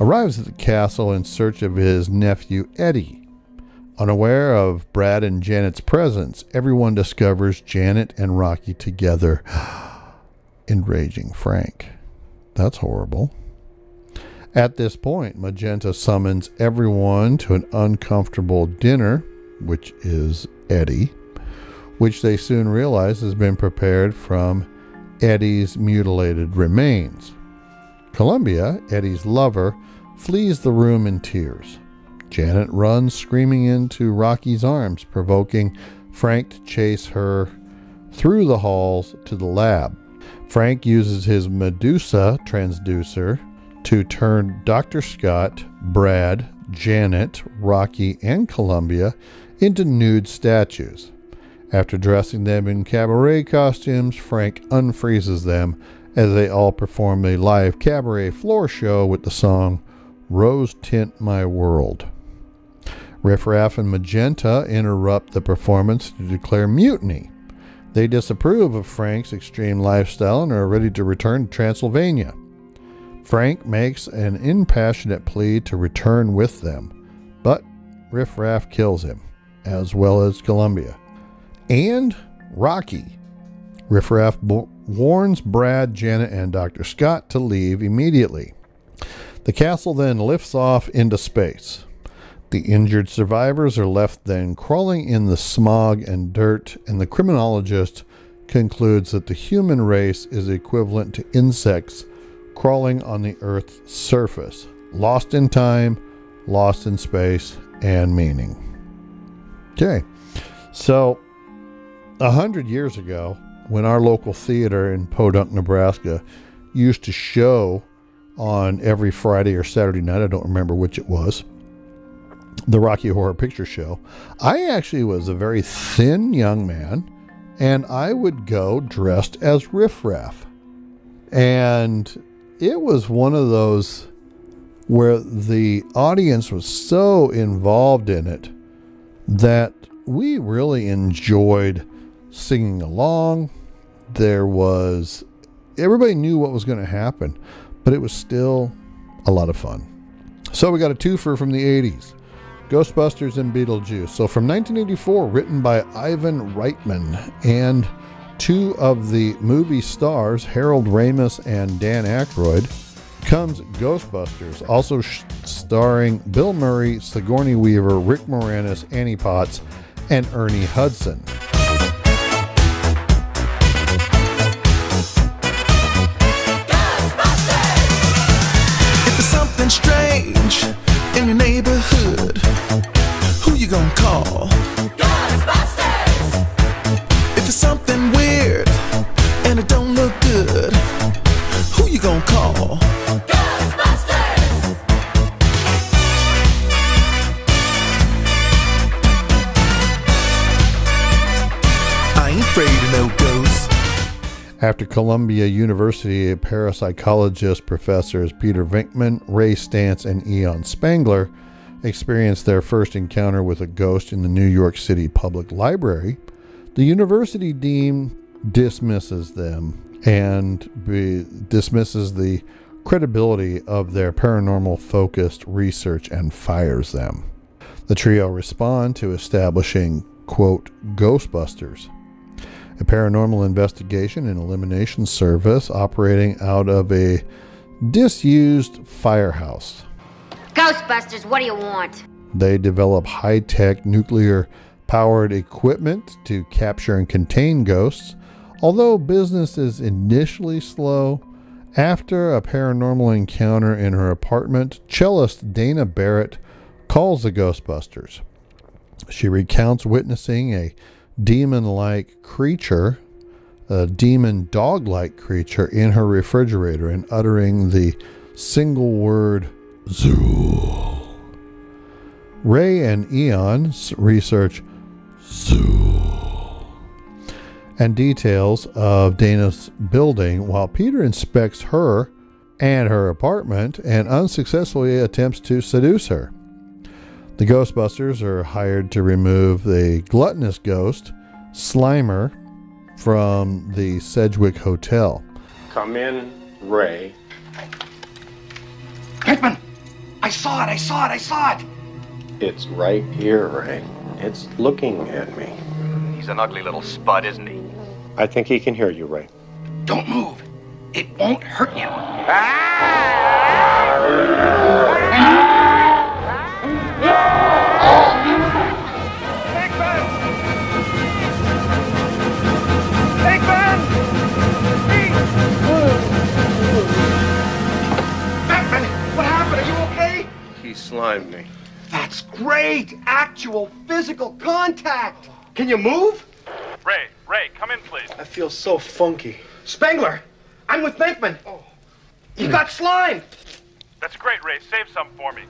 arrives at the castle in search of his nephew Eddie. Unaware of Brad and Janet's presence, everyone discovers Janet and Rocky together, enraging Frank. That's horrible. At this point, Magenta summons everyone to an uncomfortable dinner, which is Eddie, which they soon realize has been prepared from Eddie's mutilated remains. Columbia, Eddie's lover, flees the room in tears. Janet runs screaming into Rocky's arms, provoking Frank to chase her through the halls to the lab. Frank uses his Medusa transducer to turn Dr. Scott, Brad, Janet, Rocky, and Columbia into nude statues. After dressing them in cabaret costumes, Frank unfreezes them as they all perform a live cabaret floor show with the song Rose Tint My World. Riff Raff and Magenta interrupt the performance to declare mutiny. They disapprove of Frank's extreme lifestyle and are ready to return to Transylvania. Frank makes an impassionate plea to return with them, but Riff Raff kills him, as well as Columbia. And Rocky. Riff Raff warns Brad, Janet, and Dr. Scott to leave immediately. The castle then lifts off into space. The injured survivors are left then crawling in the smog and dirt, and the criminologist concludes that the human race is equivalent to insects crawling on the Earth's surface, lost in time, lost in space, and meaning. Okay, so a hundred years ago, when our local theater in Podunk, Nebraska, used to show on every Friday or Saturday night, I don't remember which it was, the Rocky Horror Picture Show, I actually was a very thin young man, and I would go dressed as Riff Raff. And it was one of those where the audience was so involved in it that we really enjoyed singing along. There was, everybody knew what was going to happen, but it was still a lot of fun. So we got a twofer from the 80s Ghostbusters and Beetlejuice. So from 1984, written by Ivan Reitman and two of the movie stars, Harold Ramis and Dan Aykroyd, comes Ghostbusters, also starring Bill Murray, Sigourney Weaver, Rick Moranis, Annie Potts, and Ernie Hudson. Gonna call? Ghostbusters! If there's something weird and it don't look good, who you gonna call? Ghostbusters! I ain't afraid of no ghosts. After Columbia University parapsychologist professors Peter Venkman, Ray Stantz, and Egon Spengler experienced their first encounter with a ghost in the New York City Public Library, the university dean dismisses them and be, dismisses the credibility of their paranormal focused research and fires them. The trio respond to establishing, quote, Ghostbusters, a paranormal investigation and elimination service operating out of a disused firehouse. Ghostbusters, what do you want? They develop high tech nuclear powered equipment to capture and contain ghosts. Although business is initially slow, After a paranormal encounter in her apartment, cellist Dana Barrett calls the Ghostbusters. She recounts witnessing a demon like creature, a demon dog like creature in her refrigerator and uttering the single word Zuul. Ray and Egon research Zuul and details of Dana's building while Peter inspects her and her apartment and unsuccessfully attempts to seduce her. The Ghostbusters are hired to remove the gluttonous ghost, Slimer, from the Sedgwick Hotel. Come in, Ray. Venkman! I saw it, I saw it, I saw it! It's right here, Ray. It's looking at me. He's an ugly little spud, isn't he? I think he can hear you, Ray. Don't move. It won't hurt him. Venkman, slimed me. That's great! Actual physical contact! Can you move? Ray, Ray, come in, please. I feel so funky. Spengler, I'm with Venkman. You got slime! That's great, Ray. Save some for me.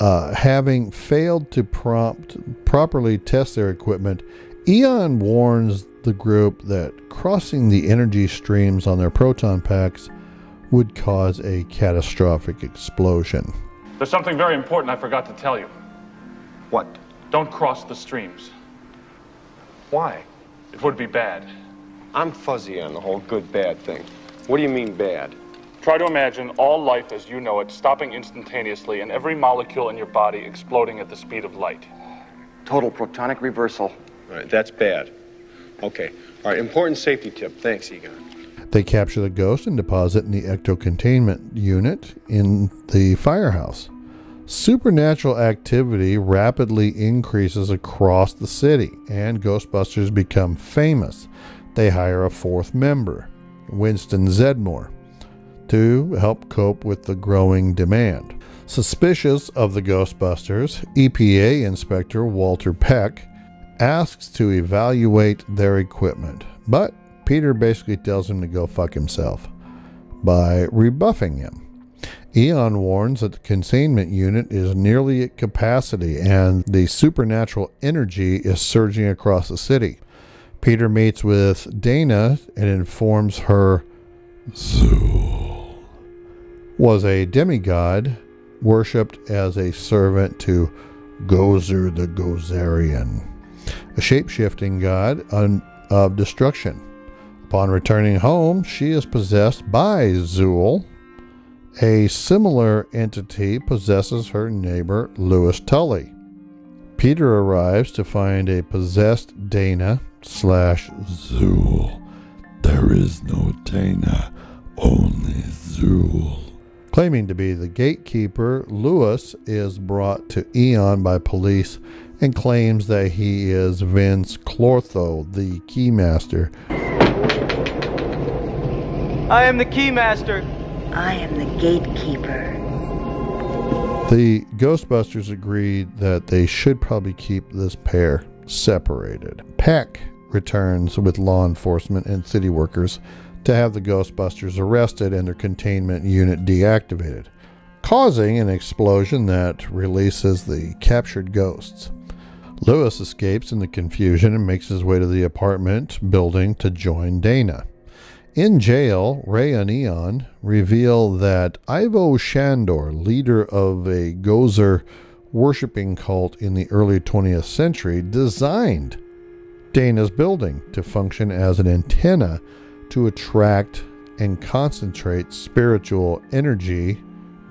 Uh, having failed to prompt properly test their equipment, Egon warns the group that crossing the energy streams on their proton packs would cause a catastrophic explosion. There's something very important I forgot to tell you. What? Don't cross the streams. Why? It would be bad. I'm fuzzy on the whole good bad thing. What do you mean bad? Try to imagine all life as you know it stopping instantaneously and every molecule in your body exploding at the speed of light. Total protonic reversal. All right, that's bad. Okay. All right, important safety tip. Thanks, Egon. They capture the ghost and deposit in the ecto containment unit in the firehouse. Supernatural activity rapidly increases across the city, and Ghostbusters become famous. They hire a fourth member, Winston Zeddemore, to help cope with the growing demand. Suspicious of the Ghostbusters, EPA Inspector Walter Peck asks to evaluate their equipment, but Peter basically tells him to go fuck himself by rebuffing him. Egon warns that the containment unit is nearly at capacity and the supernatural energy is surging across the city. Peter meets with Dana and informs her Zuul was a demigod worshipped as a servant to Gozer the Gozerian, a shape shifting god of destruction. Upon returning home, she is possessed by Zuul. A similar entity possesses her neighbor, Louis Tully. Peter arrives to find a possessed Dana slash Zuul. There is no Dana, only Zuul. Claiming to be the gatekeeper, Louis is brought to Egon by police and claims that he is Vinz Clortho, the keymaster. I am the keymaster. I am the gatekeeper. The Ghostbusters agreed that they should probably keep this pair separated. Peck returns with law enforcement and city workers to have the Ghostbusters arrested and their containment unit deactivated, causing an explosion that releases the captured ghosts. Louis escapes in the confusion and makes his way to the apartment building to join Dana. In jail, Ray and Egon reveal that Ivo Shandor, leader of a Gozer worshipping cult in the early 20th century, designed Dana's building to function as an antenna to attract and concentrate spiritual energy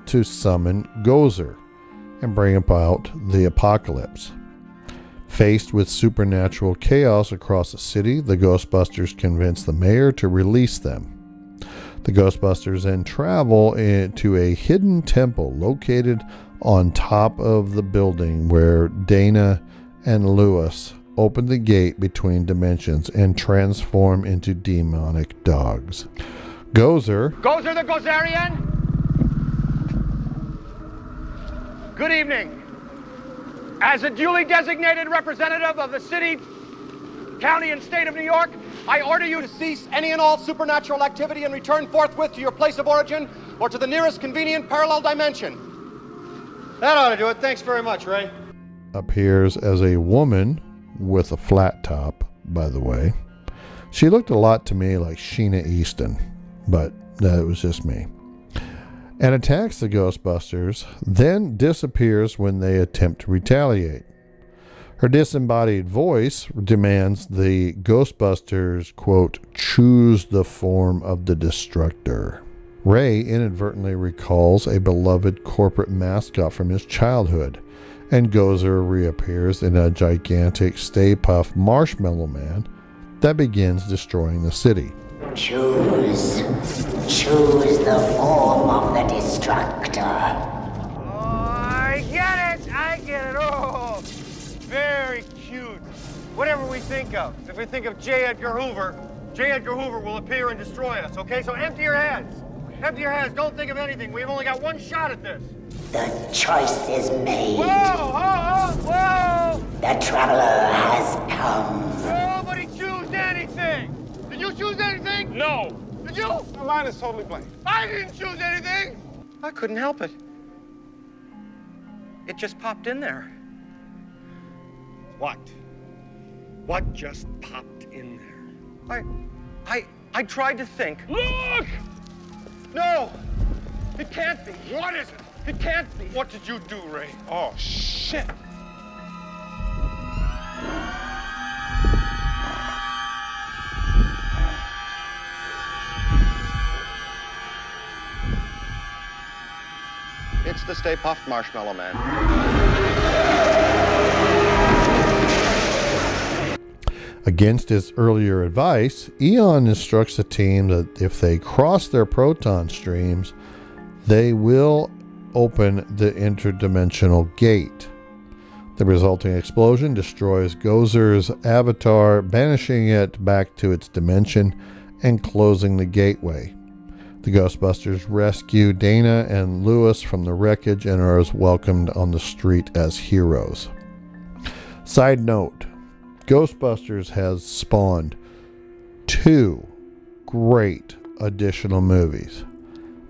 to summon Gozer and bring about the apocalypse. Faced with supernatural chaos across the city, the Ghostbusters convince the mayor to release them. The Ghostbusters then travel to a hidden temple located on top of the building where Dana and Louis open the gate between dimensions and transform into demonic dogs. Gozer, Gozer the Gozerian? Good evening. As a duly designated representative of the city, county, and state of New York, I order you to cease any and all supernatural activity and return forthwith to your place of origin or to the nearest convenient parallel dimension. That ought to do it. Thanks very much, Ray. appears as a woman with a flat top, by the way. She looked a lot to me like Sheena Easton, but that was just me. And attacks the Ghostbusters, then disappears when they attempt to retaliate. Her disembodied voice demands the Ghostbusters, quote, choose the form of the destructor. Ray inadvertently recalls a beloved corporate mascot from his childhood, and Gozer reappears in a gigantic Stay Puft Marshmallow Man that begins destroying the city. Choose. Choose the form of the destructor. Oh, I get it. I get it. Oh, very cute. Whatever we think of. If we think of J. Edgar Hoover, J. Edgar Hoover will appear and destroy us, okay? So empty your heads. Empty your heads. Don't think of anything. We've only got one shot at this. The choice is made. Whoa! Whoa! Whoa! The traveler has come. Nobody choose anything. Did you choose anything? No. Did you? My mind is totally blank. I didn't choose anything. I couldn't help it. It just popped in there. What? What just popped in there? I, I, I tried to think. Look! No, it can't be. What is it? It can't be. What did you do, Ray? Oh, shit. It's the Stay Puft Marshmallow Man. Against his earlier advice, Egon instructs the team that if they cross their proton streams, they will open the interdimensional gate. The resulting explosion destroys Gozer's avatar, banishing it back to its dimension and closing the gateway. The Ghostbusters rescue Dana and Louis from the wreckage and are as welcomed on the street as heroes. Side note Ghostbusters has spawned two great additional movies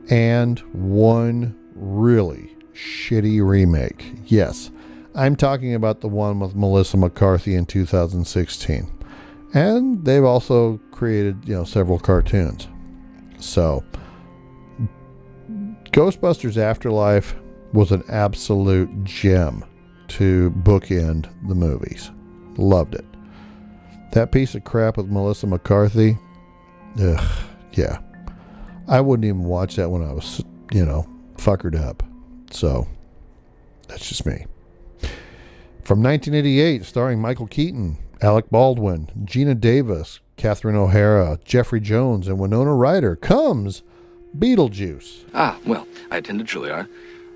and one really shitty remake. Yes, I'm talking about the one with Melissa McCarthy in 2016. And they've also created, you know, several cartoons. So, Ghostbusters Afterlife was an absolute gem to bookend the movies. Loved it. That piece of crap with Melissa McCarthy, ugh, yeah. I wouldn't even watch that when I was, you know, fuckered up. So, that's just me. From 1988, starring Michael Keaton, Alec Baldwin, Geena Davis, Catherine O'Hara, Jeffrey Jones, and Winona Ryder, comes Beetlejuice. Ah, well, I attended Juilliard.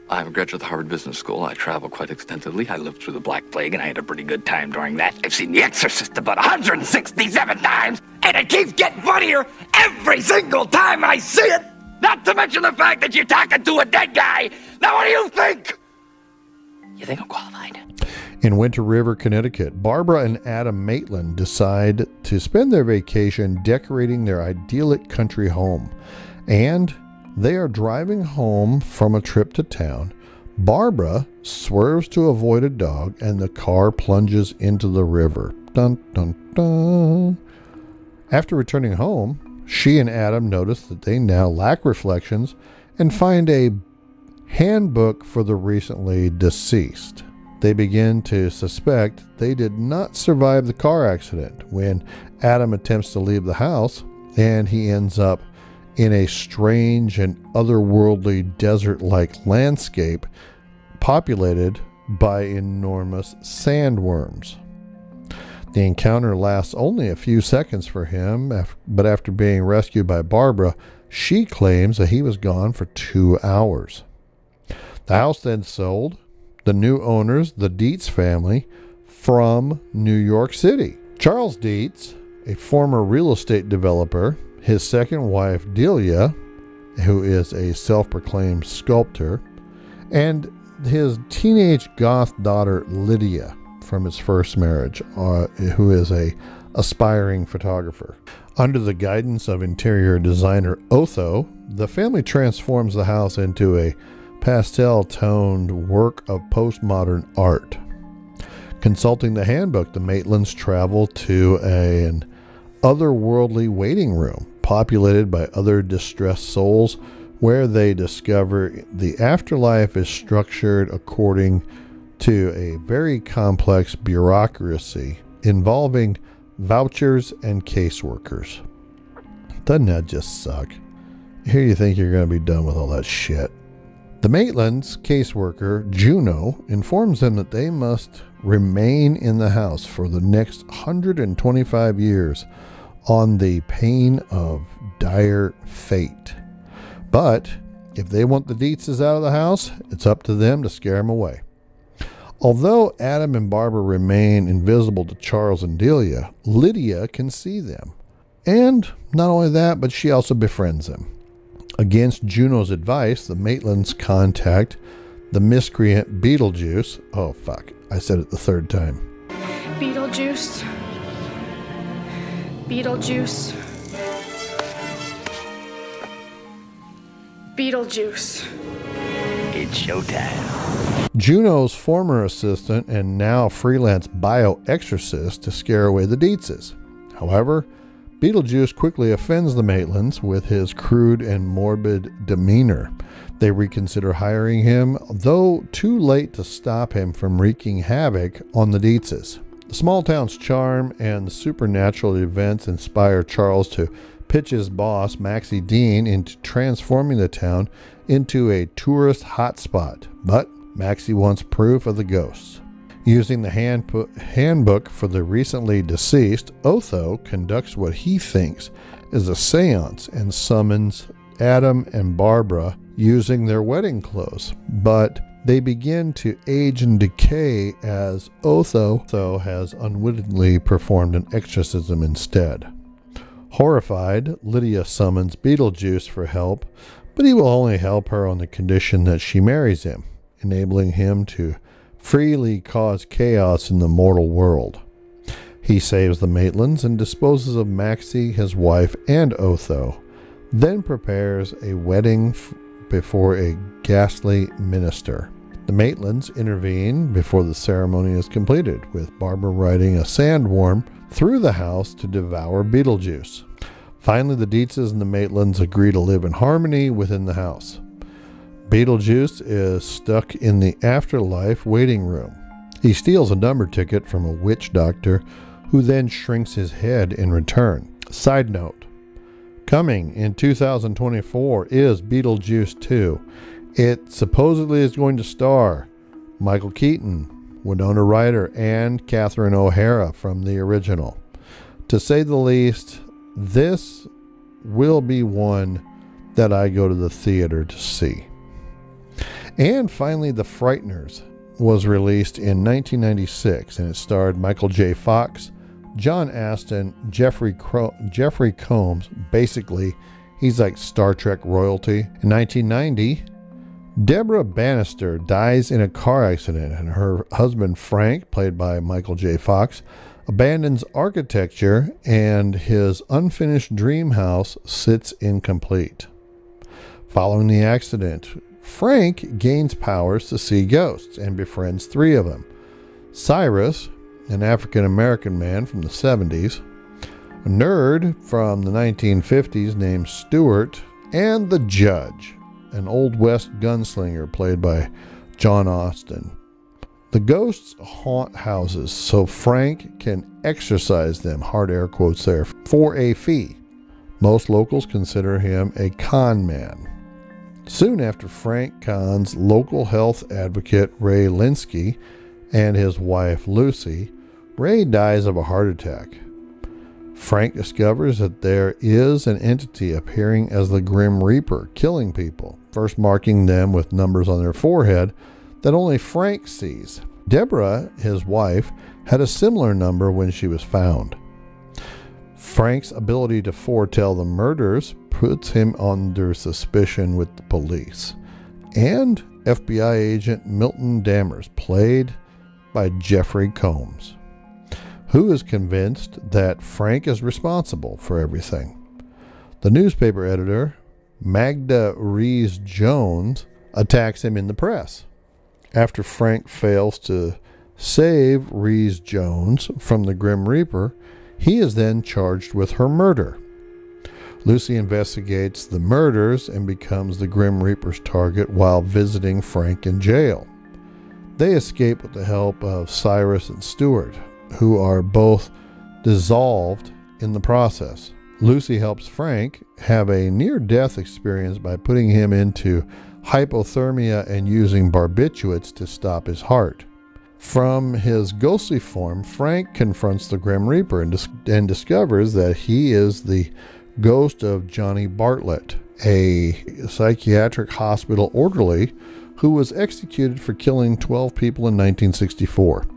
I'm a graduate of the Harvard Business School. I travel quite extensively. I lived through the Black Plague, and I had a pretty good time during that. I've seen The Exorcist about 167 times, and it keeps getting funnier every single time I see it. Not to mention the fact that you're talking to a dead guy. Now, what do you think? You think I'm qualified? In Winter River, Connecticut, Barbara and Adam Maitland decide to spend their vacation decorating their idyllic country home. And they are driving home from a trip to town. Barbara swerves to avoid a dog, and the car plunges into the river. Dun dun dun. After returning home, she and Adam notice that they now lack reflections and find a handbook for the recently deceased. They begin to suspect they did not survive the car accident when Adam attempts to leave the house and he ends up in a strange and otherworldly desert like landscape populated by enormous sandworms. The encounter lasts only a few seconds for him, but after being rescued by Barbara, she claims that he was gone for two hours. The house then sold. The new owners, the Deetz family, from New York City. Charles Deetz, a former real estate developer, his second wife, Delia, who is a self proclaimed sculptor, and his teenage goth daughter, Lydia, from his first marriage, uh, who is a aspiring photographer. Under the guidance of interior designer Otho, the family transforms the house into a pastel toned work of postmodern art. Consulting the handbook, the Maitlands travel to a- an otherworldly waiting room populated by other distressed souls where they discover the afterlife is structured according to a very complex bureaucracy involving vouchers and caseworkers. Doesn't that just suck? Here you think you're going to be done with all that shit. The Maitlands caseworker, Juno, informs them that they must remain in the house for the next 125 years on the pain of dire fate. But if they want the Deetzes out of the house, it's up to them to scare them away. Although Adam and Barbara remain invisible to Charles and Delia, Lydia can see them. And not only that, but she also befriends them. Against Juno's advice, the Maitlands contact the miscreant Beetlejuice. Oh, fuck. I said it the third time. Beetlejuice. Beetlejuice. Beetlejuice. It's showtime. Juno's former assistant and now freelance bioexorcist to scare away the Deetzes. However, Beetlejuice quickly offends the Maitlands with his crude and morbid demeanor. They reconsider hiring him, though too late to stop him from wreaking havoc on the Deetzes. The small town's charm and supernatural events inspire Charles to pitch his boss, Maxie Dean, into transforming the town into a tourist hotspot. But Maxie wants proof of the ghosts. Using the handpo- handbook for the recently deceased, Otho conducts what he thinks is a seance and summons Adam and Barbara using their wedding clothes. But they begin to age and decay as Otho, Otho has unwittingly performed an exorcism instead. Horrified, Lydia summons Beetlejuice for help, but he will only help her on the condition that she marries him, enabling him to freely cause chaos in the mortal world. He saves the Maitlands and disposes of Maxie, his wife, and Otho, then prepares a wedding f- before a ghastly minister. The Maitlands intervene before the ceremony is completed, with Barbara riding a sandworm through the house to devour Beetlejuice. Finally, the Deetzes and the Maitlands agree to live in harmony within the house. Beetlejuice is stuck in the afterlife waiting room. He steals a number ticket from a witch doctor who then shrinks his head in return. Side note Coming in 2024 is Beetlejuice 2. It supposedly is going to star Michael Keaton, Winona Ryder, and Catherine O'Hara from the original. To say the least, this will be one that I go to the theater to see. And finally, The Frighteners was released in 1996 and it starred Michael J. Fox, John Astin, Jeffrey Cro- Jeffrey Combs. Basically, he's like Star Trek royalty. In 1990, Deborah Bannister dies in a car accident, and her husband Frank, played by Michael J. Fox, abandons architecture, and his unfinished dream house sits incomplete. Following the accident, Frank gains powers to see ghosts and befriends three of them Cyrus, an African American man from the 70s, a nerd from the 1950s named Stewart, and the Judge, an Old West gunslinger played by John Astin. The ghosts haunt houses so Frank can exorcise them, hard air quotes there, for a fee. Most locals consider him a con man. Soon after Frank cons local health advocate Ray Lynskey and his wife Lucy, Ray dies of a heart attack. Frank discovers that there is an entity appearing as the Grim Reaper, killing people, first marking them with numbers on their forehead that only Frank sees. Deborah, his wife, had a similar number when she was found. Frank's ability to foretell the murders puts him under suspicion with the police. And FBI agent Milton Dammers, played by Jeffrey Combs, who is convinced that Frank is responsible for everything. The newspaper editor, Magda Rees Jones, attacks him in the press. After Frank fails to save Rees Jones from the Grim Reaper, he is then charged with her murder. Lucy investigates the murders and becomes the Grim Reaper's target while visiting Frank in jail. They escape with the help of Cyrus and Stewart, who are both dissolved in the process. Lucy helps Frank have a near death experience by putting him into hypothermia and using barbiturates to stop his heart. From his ghostly form, Frank confronts the Grim Reaper and, dis- and discovers that he is the ghost of Johnny Bartlett, a psychiatric hospital orderly who was executed for killing 12 people in 1964.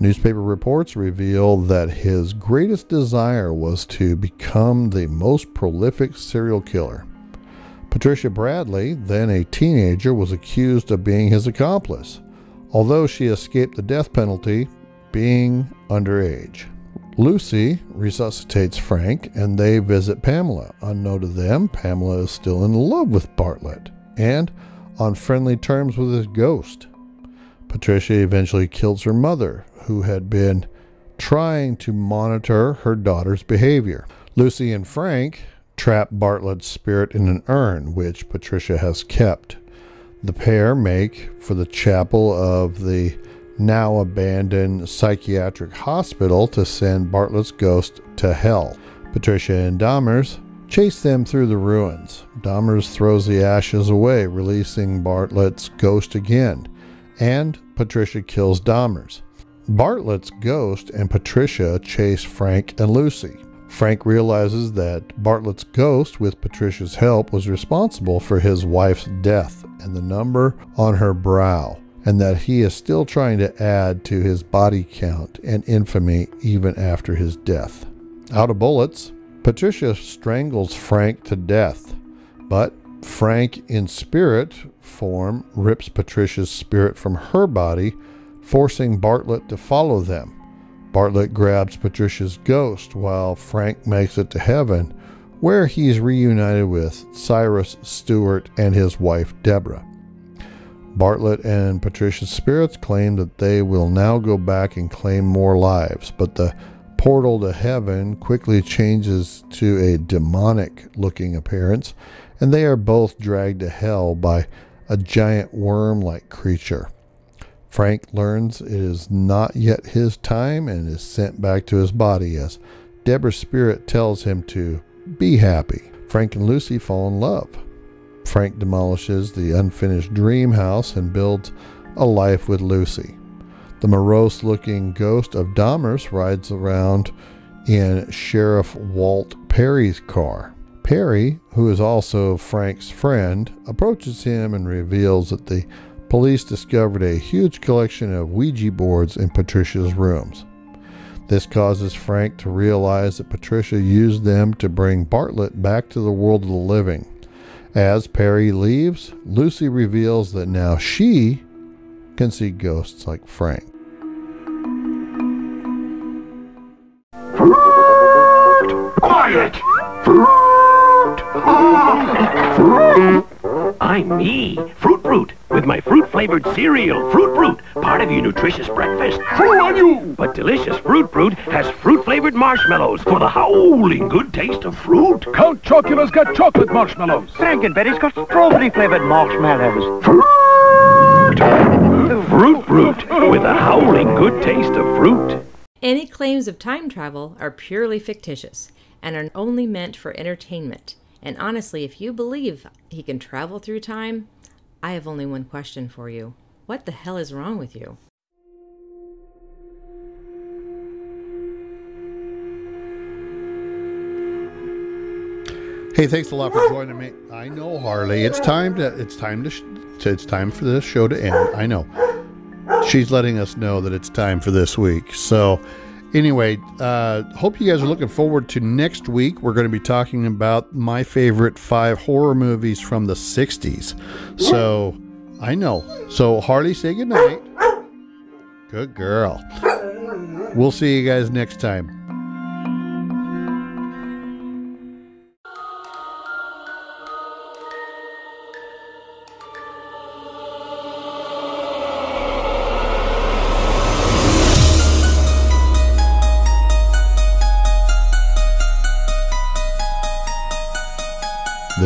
Newspaper reports reveal that his greatest desire was to become the most prolific serial killer. Patricia Bradley, then a teenager, was accused of being his accomplice, although she escaped the death penalty being underage. Lucy resuscitates Frank and they visit Pamela. Unknown to them, Pamela is still in love with Bartlett and on friendly terms with his ghost. Patricia eventually kills her mother, who had been trying to monitor her daughter's behavior. Lucy and Frank trap Bartlett's spirit in an urn, which Patricia has kept. The pair make for the chapel of the now abandoned psychiatric hospital to send Bartlett's ghost to hell. Patricia and Dammers chase them through the ruins. Dammers throws the ashes away, releasing Bartlett's ghost again, and Patricia kills Dammers. Bartlett's ghost and Patricia chase Frank and Lucy. Frank realizes that Bartlett's ghost, with Patricia's help, was responsible for his wife's death and the number on her brow, and that he is still trying to add to his body count and infamy even after his death. Out of bullets, Patricia strangles Frank to death, but Frank, in spirit form, rips Patricia's spirit from her body, forcing Bartlett to follow them. Bartlett grabs Patricia's ghost while Frank makes it to heaven, where he's reunited with Cyrus Stewart and his wife Deborah. Bartlett and Patricia's spirits claim that they will now go back and claim more lives, but the portal to heaven quickly changes to a demonic looking appearance, and they are both dragged to hell by a giant worm like creature. Frank learns it is not yet his time and is sent back to his body as Deborah's spirit tells him to be happy. Frank and Lucy fall in love. Frank demolishes the unfinished dream house and builds a life with Lucy. The morose looking ghost of Dammers rides around in Sheriff Walt Perry's car. Perry, who is also Frank's friend, approaches him and reveals that the police discovered a huge collection of Ouija boards in Patricia's rooms. This causes Frank to realize that Patricia used them to bring Bartlett back to the world of the living. As Perry leaves, Lucy reveals that now she can see ghosts like Frank. Quiet! I'm me, Fruit Brute, with my fruit-flavored cereal, Fruit Brute, part of your nutritious breakfast. True on you! But delicious Fruit Brute has fruit-flavored marshmallows for the howling good taste of fruit. Count Chocula's got chocolate marshmallows. Frankenberry's got strawberry-flavored marshmallows. Fruit Fruit Brute, with a howling good taste of fruit. Any claims of time travel are purely fictitious and are only meant for entertainment. And honestly, if you believe he can travel through time, I have only one question for you. What the hell is wrong with you? Hey, thanks a lot for joining me. I know Harley. It's time to. It's time to. Sh- it's time for this show to end. I know. She's letting us know that it's time for this week. So, Anyway, uh, hope you guys are looking forward to next week. We're going to be talking about my favorite five horror movies from the 60s. So, I know. So, Harley, say goodnight. Good girl. We'll see you guys next time.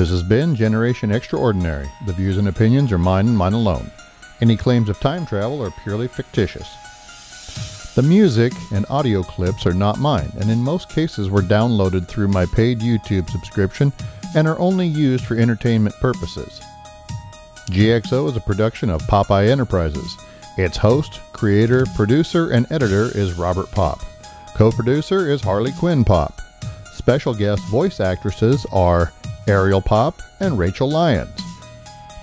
This has been Generation Extraordinary. The views and opinions are mine and mine alone. Any claims of time travel are purely fictitious. The music and audio clips are not mine, and in most cases were downloaded through my paid YouTube subscription and are only used for entertainment purposes. GXO is a production of Popeye Enterprises. Its host, creator, producer, and editor is Robert Pop. Co-producer is Harley Quinn Pop. Special guest voice actresses are Ariel Pop and Rachel Lyons.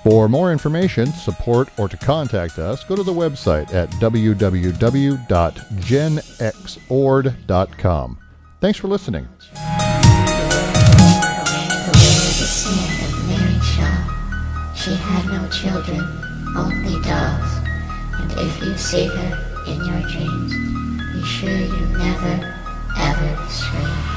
For more information, support, or to contact us, go to the website at www.genxord.com. Thanks for listening. She had no children, only dolls. And if you see her in your dreams, be sure you never, ever scream.